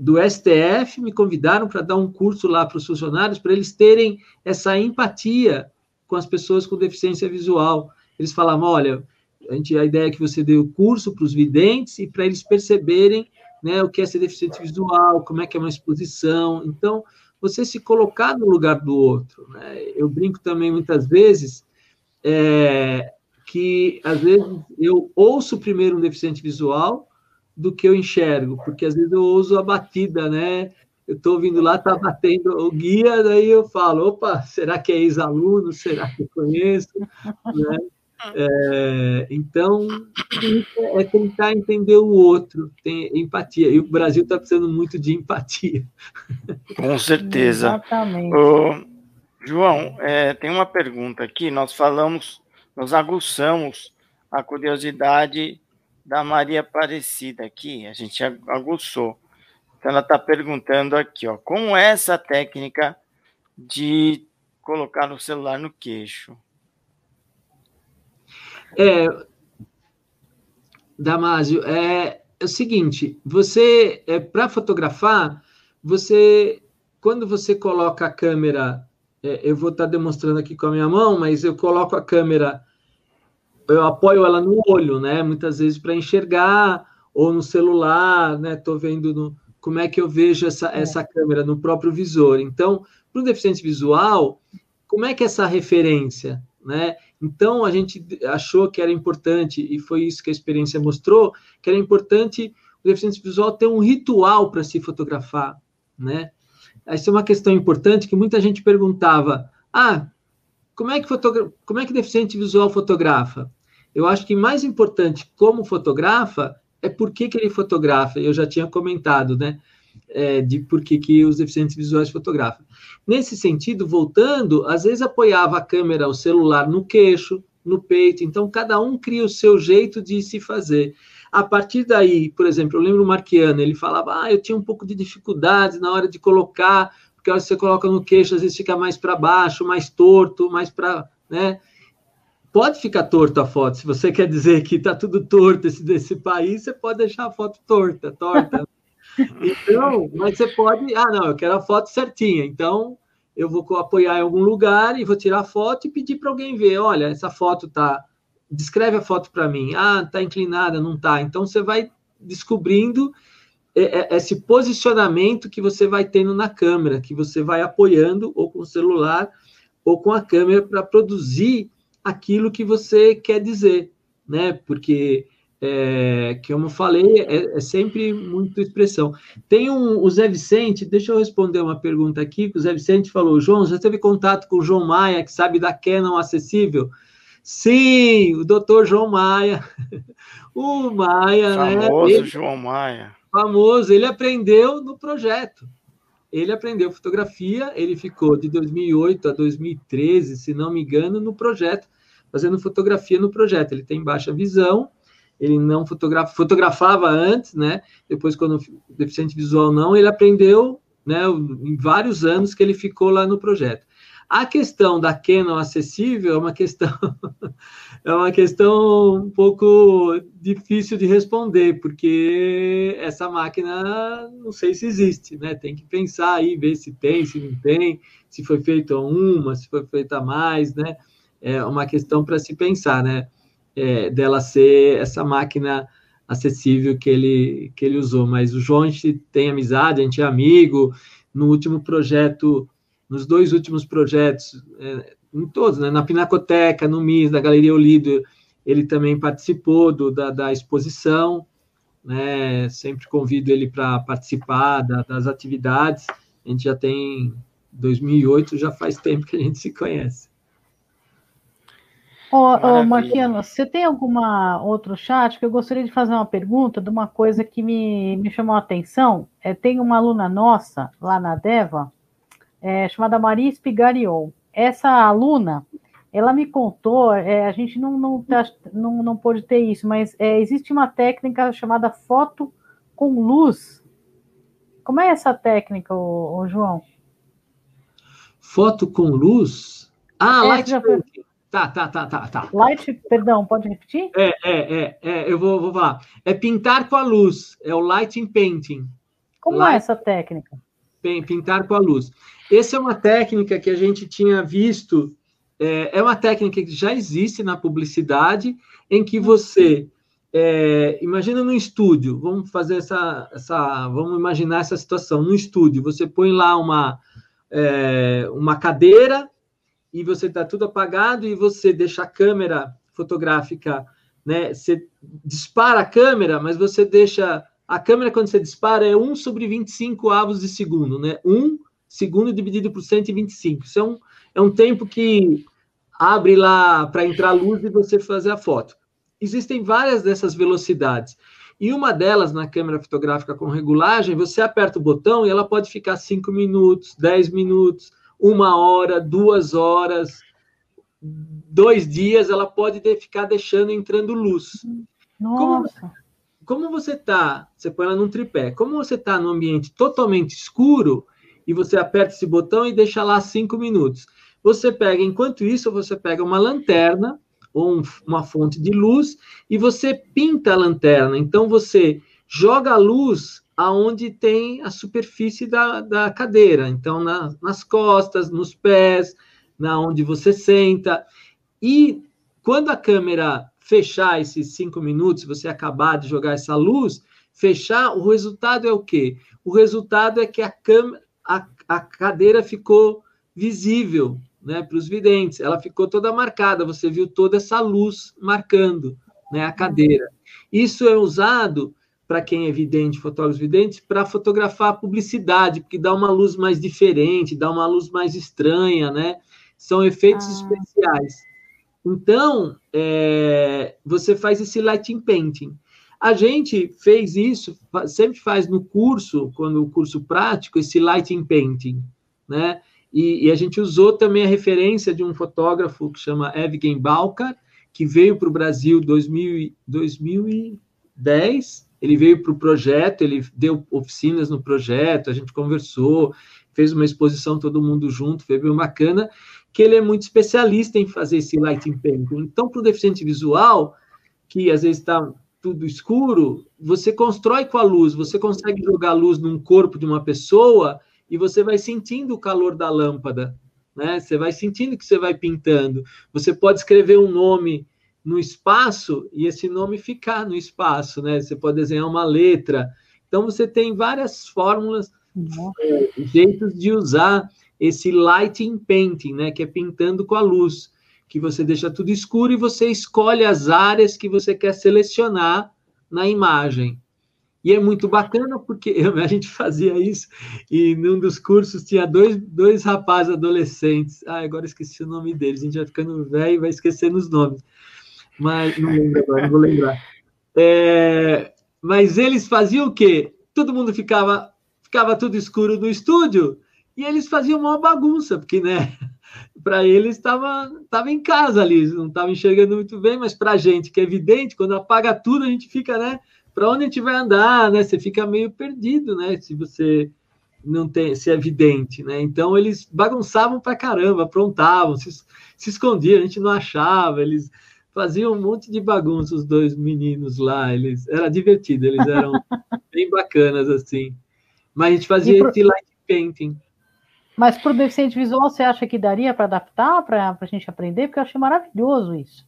do STF me convidaram para dar um curso lá para os funcionários, para eles terem essa empatia com as pessoas com deficiência visual. Eles falavam: olha, a, gente, a ideia é que você dê o curso para os videntes e para eles perceberem né, o que é ser deficiente visual, como é que é uma exposição. Então, você se colocar no lugar do outro. Né? Eu brinco também muitas vezes é, que, às vezes, eu ouço primeiro um deficiente visual do que eu enxergo, porque às vezes eu uso a batida, né? Eu estou ouvindo lá, está batendo o guia, daí eu falo, opa, será que é ex-aluno? Será que eu conheço? né? É, então, é tentar entender o outro, tem empatia. E o Brasil está precisando muito de empatia. Com certeza. Exatamente. Ô, João, é, tem uma pergunta aqui. Nós falamos, nós aguçamos a curiosidade da Maria Aparecida aqui, a gente aguçou. Então ela está perguntando aqui, ó, como é essa técnica de colocar o celular no queixo? É, Damásio, é, é o seguinte, você, é, para fotografar, você, quando você coloca a câmera, é, eu vou estar tá demonstrando aqui com a minha mão, mas eu coloco a câmera eu apoio ela no olho, né? Muitas vezes para enxergar, ou no celular, né? Estou vendo no, como é que eu vejo essa, é. essa câmera no próprio visor. Então, para o deficiente visual, como é que é essa referência, né? Então, a gente achou que era importante, e foi isso que a experiência mostrou, que era importante o deficiente visual ter um ritual para se fotografar, né? essa é uma questão importante que muita gente perguntava: ah, como é que, fotogra como é que deficiente visual fotografa? Eu acho que mais importante como fotografa é por que, que ele fotografa. Eu já tinha comentado, né? É, de por que, que os deficientes visuais fotografam. Nesse sentido, voltando, às vezes apoiava a câmera, o celular no queixo, no peito, então cada um cria o seu jeito de se fazer. A partir daí, por exemplo, eu lembro o Marquiano, ele falava, ah, eu tinha um pouco de dificuldade na hora de colocar, porque a hora que você coloca no queixo, às vezes fica mais para baixo, mais torto, mais para, né? Pode ficar torto a foto, se você quer dizer que está tudo torto esse desse país, você pode deixar a foto torta, torta. então, mas você pode, ah, não, eu quero a foto certinha, então eu vou apoiar em algum lugar e vou tirar a foto e pedir para alguém ver, olha, essa foto tá descreve a foto para mim. Ah, está inclinada, não está. Então você vai descobrindo é, é, esse posicionamento que você vai tendo na câmera, que você vai apoiando ou com o celular ou com a câmera para produzir aquilo que você quer dizer, né? Porque é, como eu falei, é, é, sempre muita expressão. Tem um, o Zé Vicente, deixa eu responder uma pergunta aqui, que o Zé Vicente falou, João, já teve contato com o João Maia, que sabe da Canon acessível? Sim, o doutor João Maia. O Maia, famoso né? Famoso João Maia. Famoso, ele aprendeu no projeto. Ele aprendeu fotografia, ele ficou de 2008 a 2013, se não me engano, no projeto, fazendo fotografia no projeto. Ele tem baixa visão, ele não fotografa, fotografava antes, né? Depois, quando deficiente visual não, ele aprendeu, né? Em vários anos que ele ficou lá no projeto. A questão da Canon acessível é uma questão é uma questão um pouco difícil de responder, porque essa máquina não sei se existe, né? Tem que pensar aí, ver se tem, se não tem, se foi feita uma, se foi feita mais, né? É uma questão para se pensar, né? É, dela ser essa máquina acessível que ele, que ele usou. Mas o João, a gente tem amizade, a gente é amigo. No último projeto nos dois últimos projetos, é, em todos, né, na Pinacoteca, no MIS, da Galeria Olido, ele também participou do, da, da exposição, né, sempre convido ele para participar da, das atividades, a gente já tem 2008, já faz tempo que a gente se conhece. Ô, ô Marquiano, você tem alguma outro chat que eu gostaria de fazer uma pergunta de uma coisa que me, me chamou a atenção? É, tem uma aluna nossa lá na Deva, é, chamada Maria Spigariol. Essa aluna, ela me contou, é, a gente não, não, tá, não, não pôde ter isso, mas é, existe uma técnica chamada foto com luz. Como é essa técnica, ô, ô João? Foto com luz? Ah, é, painting. Tá, tá, tá, tá, tá. Light, perdão, pode repetir? É, é, é, é eu vou, vou falar. É pintar com a luz, é o lighting painting. Como light... é essa técnica? Pintar com a luz. Essa é uma técnica que a gente tinha visto, é, é uma técnica que já existe na publicidade, em que você é, imagina no estúdio, vamos fazer essa, essa, vamos imaginar essa situação no estúdio. Você põe lá uma é, uma cadeira e você está tudo apagado e você deixa a câmera fotográfica, né? Você dispara a câmera, mas você deixa a câmera quando você dispara é 1 sobre 25 avos de segundo, né? 1 segundo dividido por 125. Isso é um, é um tempo que abre lá para entrar luz e você fazer a foto. Existem várias dessas velocidades. E uma delas, na câmera fotográfica com regulagem, você aperta o botão e ela pode ficar 5 minutos, 10 minutos, uma hora, duas horas, dois dias, ela pode ficar deixando entrando luz. Nossa. Como, como você está, você põe ela num tripé, como você está num ambiente totalmente escuro, e você aperta esse botão e deixa lá cinco minutos. Você pega, enquanto isso, você pega uma lanterna ou um, uma fonte de luz e você pinta a lanterna. Então você joga a luz aonde tem a superfície da, da cadeira. Então na, nas costas, nos pés, na onde você senta. E quando a câmera fechar esses cinco minutos, você acabar de jogar essa luz, fechar, o resultado é o quê? O resultado é que a câmera, a, a cadeira ficou visível né, para os videntes, ela ficou toda marcada, você viu toda essa luz marcando né, a cadeira. Isso é usado para quem é vidente, fotógrafos videntes, para fotografar publicidade, porque dá uma luz mais diferente, dá uma luz mais estranha, né? São efeitos ah. especiais. Então, é, você faz esse lighting painting. A gente fez isso, sempre faz no curso, quando o curso prático, esse lighting painting, né? E, e, a gente usou também a referência de um fotógrafo que chama Evgen Balkar, que veio para o Brasil em 2010 ele veio para o projeto, ele deu oficinas no projeto, a gente conversou, fez uma exposição todo mundo junto, foi bem bacana, que ele é muito especialista em fazer esse lighting painting. Então, para o deficiente visual, que às vezes está tudo escuro, você constrói com a luz, você consegue jogar luz num corpo de uma pessoa e você vai sentindo o calor da lâmpada, né? Você vai sentindo que você vai pintando. Você pode escrever um nome no espaço e esse nome ficar no espaço, né? Você pode desenhar uma letra. Então você tem várias fórmulas, é, jeitos de usar esse lighting painting, né? Que é pintando com a luz, que você deixa tudo escuro e você escolhe as áreas que você quer selecionar na imagem. E é muito bacana porque a gente fazia isso e num dos cursos tinha dois, dois rapazes adolescentes. Ah, agora esqueci o nome deles. A gente vai ficando velho e vai esquecendo os nomes mas não lembro agora, não vou lembrar. É, mas eles faziam o quê? Todo mundo ficava, ficava tudo escuro no estúdio e eles faziam uma bagunça, porque, né, para eles estava tava em casa ali, não estava enxergando muito bem, mas para a gente, que é evidente, quando apaga tudo, a gente fica, né, para onde a gente vai andar, né? Você fica meio perdido, né? Se você não tem, se é evidente, né? Então eles bagunçavam para caramba, aprontavam, se, se escondiam, a gente não achava, eles faziam um monte de bagunça os dois meninos lá, eles era divertido, eles eram bem bacanas assim. Mas a gente fazia pro... esse light painting. Mas para o deficiente visual, você acha que daria para adaptar, para a gente aprender? Porque eu achei maravilhoso isso.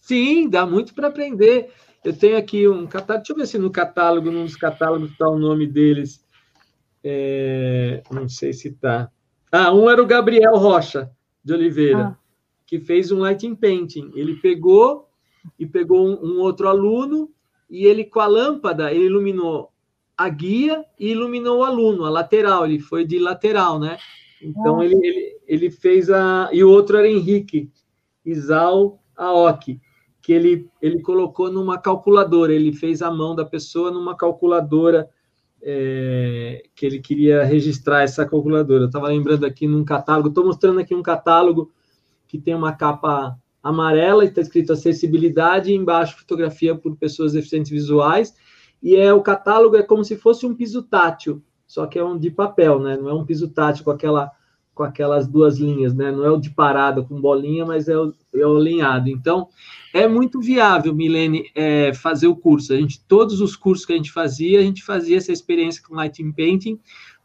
Sim, dá muito para aprender. Eu tenho aqui um catálogo, deixa eu ver se no catálogo, num dos catálogos está o nome deles. É, não sei se está. Ah, um era o Gabriel Rocha de Oliveira. Ah que fez um lighting painting. Ele pegou e pegou um, um outro aluno e ele com a lâmpada ele iluminou a guia e iluminou o aluno, a lateral. Ele foi de lateral, né? Então ele, ele, ele fez a e o outro era Henrique Isal Aoki, que ele ele colocou numa calculadora. Ele fez a mão da pessoa numa calculadora. É, que ele queria registrar essa calculadora. Eu estava lembrando aqui num catálogo, estou mostrando aqui um catálogo que tem uma capa amarela e está escrito acessibilidade e embaixo fotografia por pessoas deficientes visuais. E é o catálogo é como se fosse um piso tátil, só que é um de papel, né? Não é um piso tátil com aquela com aquelas duas linhas, né? Não é o de parada com bolinha, mas é o, é o alinhado. Então, é muito viável, Milene, é, fazer o curso. A gente, todos os cursos que a gente fazia, a gente fazia essa experiência com lighting painting,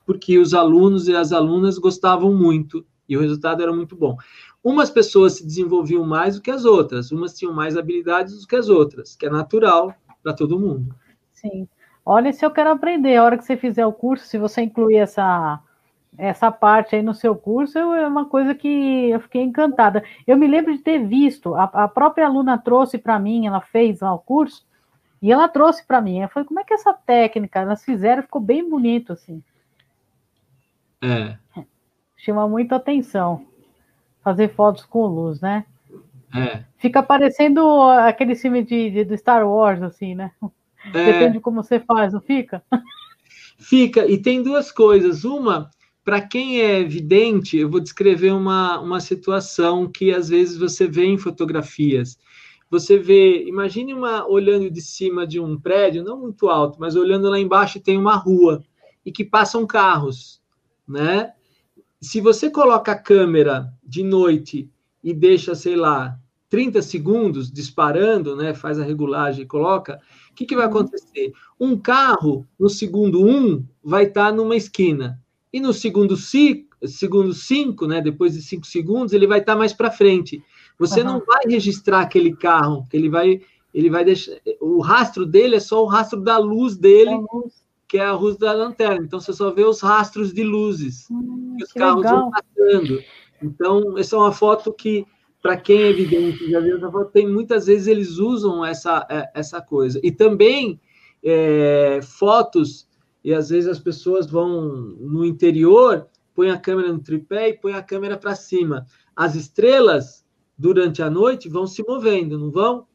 porque os alunos e as alunas gostavam muito e o resultado era muito bom. Umas pessoas se desenvolviam mais do que as outras, umas tinham mais habilidades do que as outras, que é natural para todo mundo. Sim. Olha, se eu quero aprender, a hora que você fizer o curso, se você incluir essa, essa parte aí no seu curso, é uma coisa que eu fiquei encantada. Eu me lembro de ter visto, a, a própria aluna trouxe para mim, ela fez lá o curso, e ela trouxe para mim. Eu falei, como é que é essa técnica? Elas fizeram, ficou bem bonito, assim. É. Chama muita atenção fazer fotos com luz, né? É. Fica parecendo aquele filme de, de, do Star Wars, assim, né? É. Depende de como você faz, não fica? Fica, e tem duas coisas. Uma, para quem é vidente, eu vou descrever uma, uma situação que às vezes você vê em fotografias. Você vê, imagine uma olhando de cima de um prédio, não muito alto, mas olhando lá embaixo tem uma rua e que passam carros, né? Se você coloca a câmera de noite e deixa, sei lá, 30 segundos disparando, né, faz a regulagem e coloca, o que, que vai uhum. acontecer? Um carro, no segundo 1, um, vai estar tá numa esquina. E no segundo 5, segundo cinco, né, depois de 5 segundos, ele vai estar tá mais para frente. Você uhum. não vai registrar aquele carro, ele vai ele vai deixar o rastro dele é só o rastro da luz dele que é a luz da lanterna. Então você só vê os rastros de luzes hum, que os que carros legal. vão passando. Então, essa é uma foto que, para quem é evidente, já viu essa foto, tem muitas vezes eles usam essa, é, essa coisa. E também é, fotos e às vezes as pessoas vão no interior, põe a câmera no tripé e põe a câmera para cima. As estrelas durante a noite vão se movendo, não vão?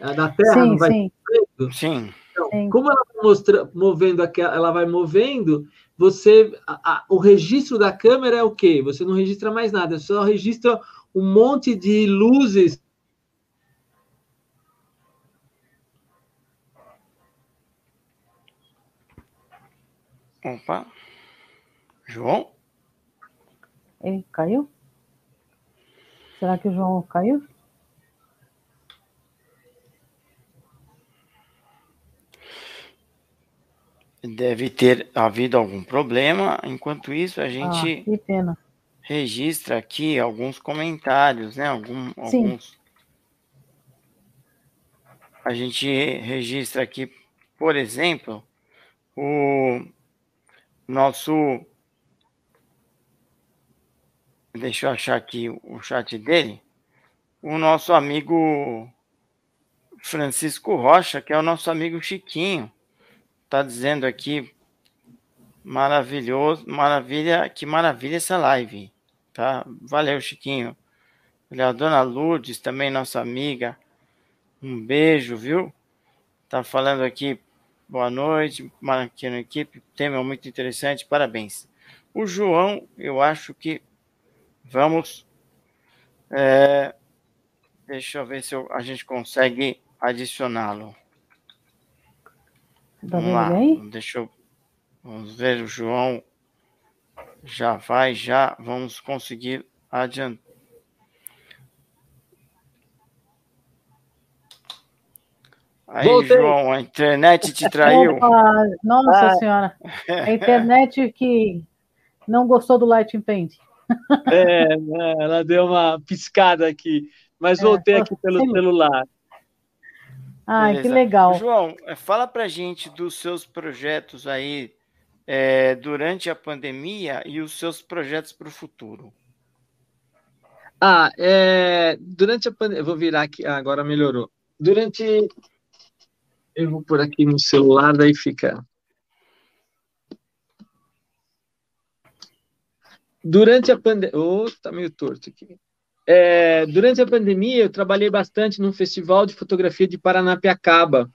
A da Terra sim, não vai sim. movendo? Sim. Então, sim. como ela mostra, movendo aquela, ela vai movendo, você a, a, o registro da câmera é o quê? Você não registra mais nada, só registra um monte de luzes Opa. João? Ele caiu? Será que o João caiu? Deve ter havido algum problema. Enquanto isso, a gente ah, registra aqui alguns comentários, né? Algum, alguns. A gente registra aqui, por exemplo, o nosso. Deixa eu achar aqui o chat dele. O nosso amigo Francisco Rocha, que é o nosso amigo Chiquinho, está dizendo aqui maravilhoso, maravilha, que maravilha essa live, tá? Valeu, Chiquinho. A dona Lourdes, também nossa amiga. Um beijo, viu? Tá falando aqui Boa noite, Marquinhos equipe. Tema muito interessante, parabéns. O João, eu acho que vamos. É, deixa eu ver se eu, a gente consegue adicioná-lo. Tá vamos lá. Bem? Deixa eu. Vamos ver, o João já vai, já vamos conseguir adiantar Aí, Voltei. João, a internet te traiu. Opa, nossa ah. senhora. A internet que não gostou do Light Paint. É, né, ela deu uma piscada aqui, mas é, voltei aqui pelo celular. Ai, que legal. João, é, fala pra gente dos seus projetos aí é, durante a pandemia e os seus projetos para o futuro. Ah, é, durante a pandemia, vou virar aqui, ah, agora melhorou. Durante eu vou por aqui no celular, daí fica. Durante a pandemia. Oh, tá meio torto aqui. É, durante a pandemia, eu trabalhei bastante num festival de fotografia de Paranapiacaba,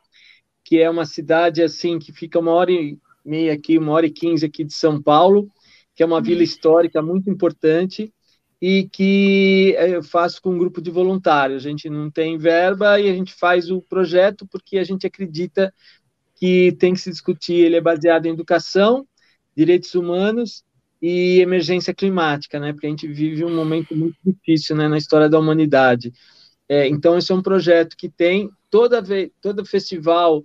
que é uma cidade assim que fica uma hora e meia aqui, uma hora e quinze aqui de São Paulo, que é uma vila histórica muito importante e que eh, eu faço com um grupo de voluntários. A gente não tem verba e a gente faz o projeto porque a gente acredita que tem que se discutir. Ele é baseado em educação, direitos humanos e emergência climática, né? Porque a gente vive um momento muito difícil, né, na história da humanidade. É, então esse é um projeto que tem toda vez, todo festival,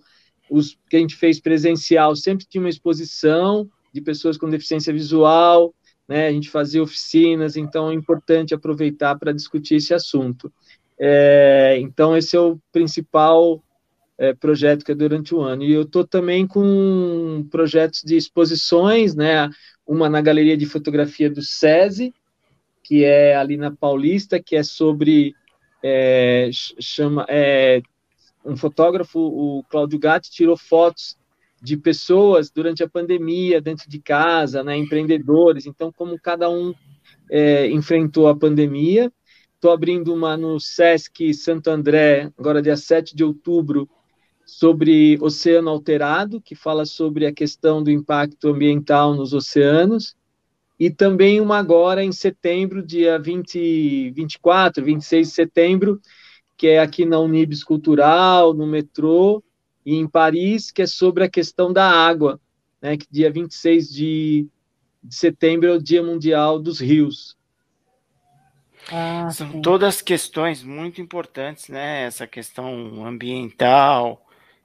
os que a gente fez presencial sempre tinha uma exposição de pessoas com deficiência visual, né? A gente fazia oficinas, então é importante aproveitar para discutir esse assunto. É, então, esse é o principal é, projeto que é durante o ano. E eu estou também com projetos de exposições, né? Uma na Galeria de Fotografia do SESI, que é ali na Paulista, que é sobre é, chama é, um fotógrafo, o Cláudio Gatti, tirou fotos de pessoas durante a pandemia, dentro de casa, né, empreendedores. Então, como cada um é, enfrentou a pandemia. Estou abrindo uma no SESC Santo André, agora dia 7 de outubro, sobre oceano alterado, que fala sobre a questão do impacto ambiental nos oceanos. E também uma agora em setembro, dia 20, 24, 26 de setembro, que é aqui na Unibis Cultural, no metrô, e em Paris, que é sobre a questão da água, né, que dia 26 de, de setembro é o Dia Mundial dos Rios. Ah, São sim. todas questões muito importantes, né? Essa questão ambiental,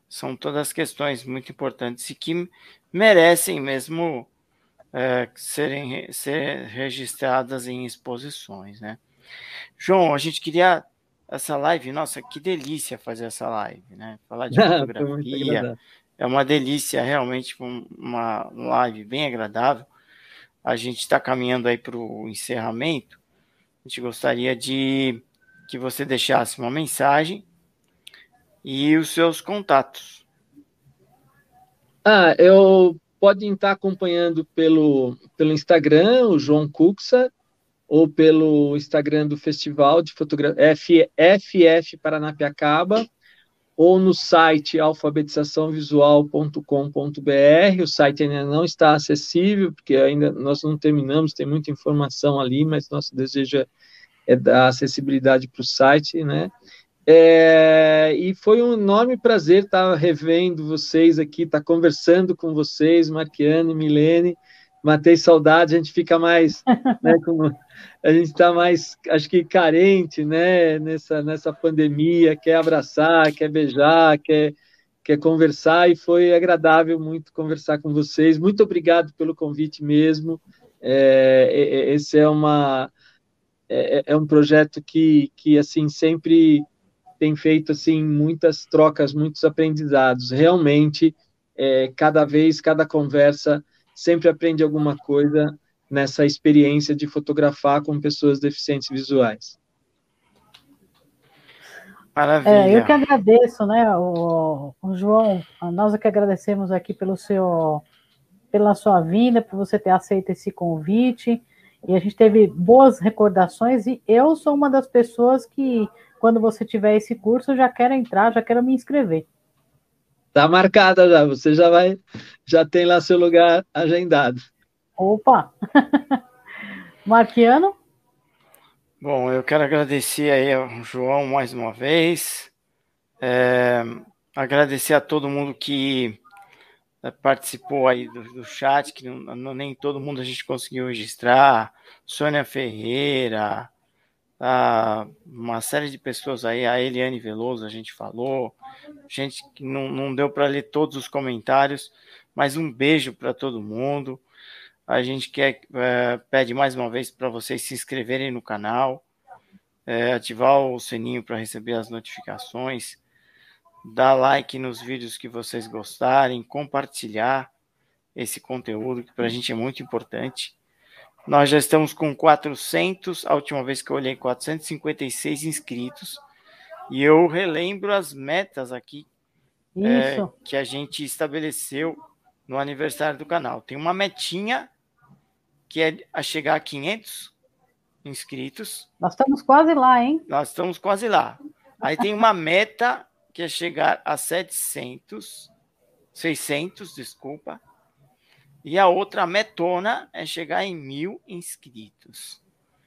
são todas questões muito importantes e que merecem mesmo é, serem ser registradas em exposições, né? João, a gente queria essa live, nossa, que delícia fazer essa live, né? Falar de fotografia é uma delícia, realmente uma live bem agradável. A gente está caminhando aí para o encerramento. A gente gostaria de que você deixasse uma mensagem e os seus contatos. Ah, eu podem estar acompanhando pelo, pelo Instagram, o João Cuxa, ou pelo Instagram do Festival de Fotografia FF Paranapiacaba, ou no site alfabetizaçãovisual.com.br. O site ainda não está acessível, porque ainda nós não terminamos, tem muita informação ali, mas nosso desejo é, é dar acessibilidade para o site, né? É, e foi um enorme prazer estar revendo vocês aqui, estar conversando com vocês, Marquiane, Milene. Matei saudade, a gente fica mais, né, a gente está mais, acho que carente, né, nessa, nessa pandemia, quer abraçar, quer beijar, quer, quer conversar, e foi agradável muito conversar com vocês. Muito obrigado pelo convite mesmo. É, é, é esse é uma é, é um projeto que, que assim sempre tem feito assim muitas trocas, muitos aprendizados. Realmente, é, cada vez, cada conversa, sempre aprende alguma coisa nessa experiência de fotografar com pessoas deficientes visuais. Maravilha. É, eu que agradeço, né, o, o, João, nós é que agradecemos aqui pelo seu, pela sua vinda, por você ter aceito esse convite, e a gente teve boas recordações, e eu sou uma das pessoas que, quando você tiver esse curso, eu já quero entrar, já quero me inscrever. Tá marcada já, você já vai, já tem lá seu lugar agendado. Opa! Marquiano? Bom, eu quero agradecer aí ao João mais uma vez. É, agradecer a todo mundo que participou aí do, do chat, que não, não, nem todo mundo a gente conseguiu registrar. Sônia Ferreira, a, uma série de pessoas aí, a Eliane Veloso, a gente falou. Gente que não, não deu para ler todos os comentários, mas um beijo para todo mundo. A gente quer é, pede mais uma vez para vocês se inscreverem no canal, é, ativar o sininho para receber as notificações, dar like nos vídeos que vocês gostarem, compartilhar esse conteúdo que para a gente é muito importante. Nós já estamos com 400, a última vez que eu olhei, 456 inscritos. E eu relembro as metas aqui é, que a gente estabeleceu no aniversário do canal. Tem uma metinha que é a chegar a 500 inscritos. Nós estamos quase lá, hein? Nós estamos quase lá. Aí tem uma meta que é chegar a 700, 600, desculpa. E a outra metona é chegar em mil inscritos.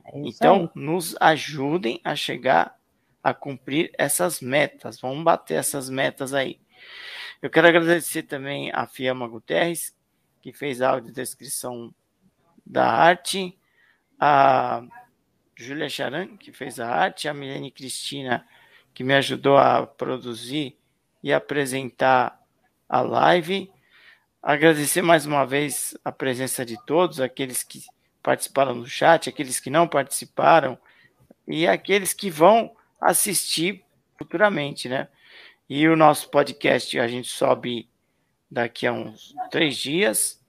É então, aí. nos ajudem a chegar a cumprir essas metas. Vamos bater essas metas aí. Eu quero agradecer também a Fiamma Guterres, que fez a audiodescrição da arte, a Júlia Charan, que fez a arte, a Milene Cristina, que me ajudou a produzir e apresentar a live. Agradecer mais uma vez a presença de todos, aqueles que participaram no chat, aqueles que não participaram e aqueles que vão assistir futuramente, né? E o nosso podcast a gente sobe daqui a uns três dias.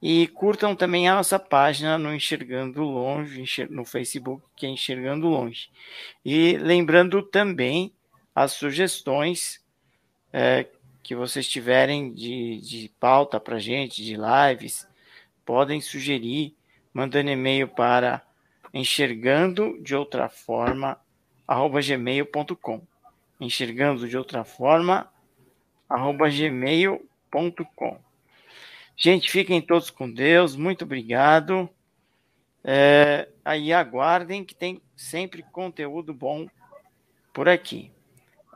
E curtam também a nossa página no Enxergando Longe, no Facebook, que é Enxergando Longe. E lembrando também as sugestões é, que vocês tiverem de, de pauta para gente, de lives, podem sugerir, mandando e-mail para enxergando de outra forma, arroba gmail.com. Enxergando de outra forma, arroba gmail.com. Gente, fiquem todos com Deus. Muito obrigado. É, aí aguardem que tem sempre conteúdo bom por aqui.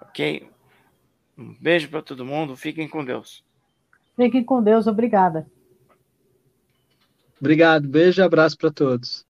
Ok? Um beijo para todo mundo. Fiquem com Deus. Fiquem com Deus. Obrigada. Obrigado. Beijo e abraço para todos.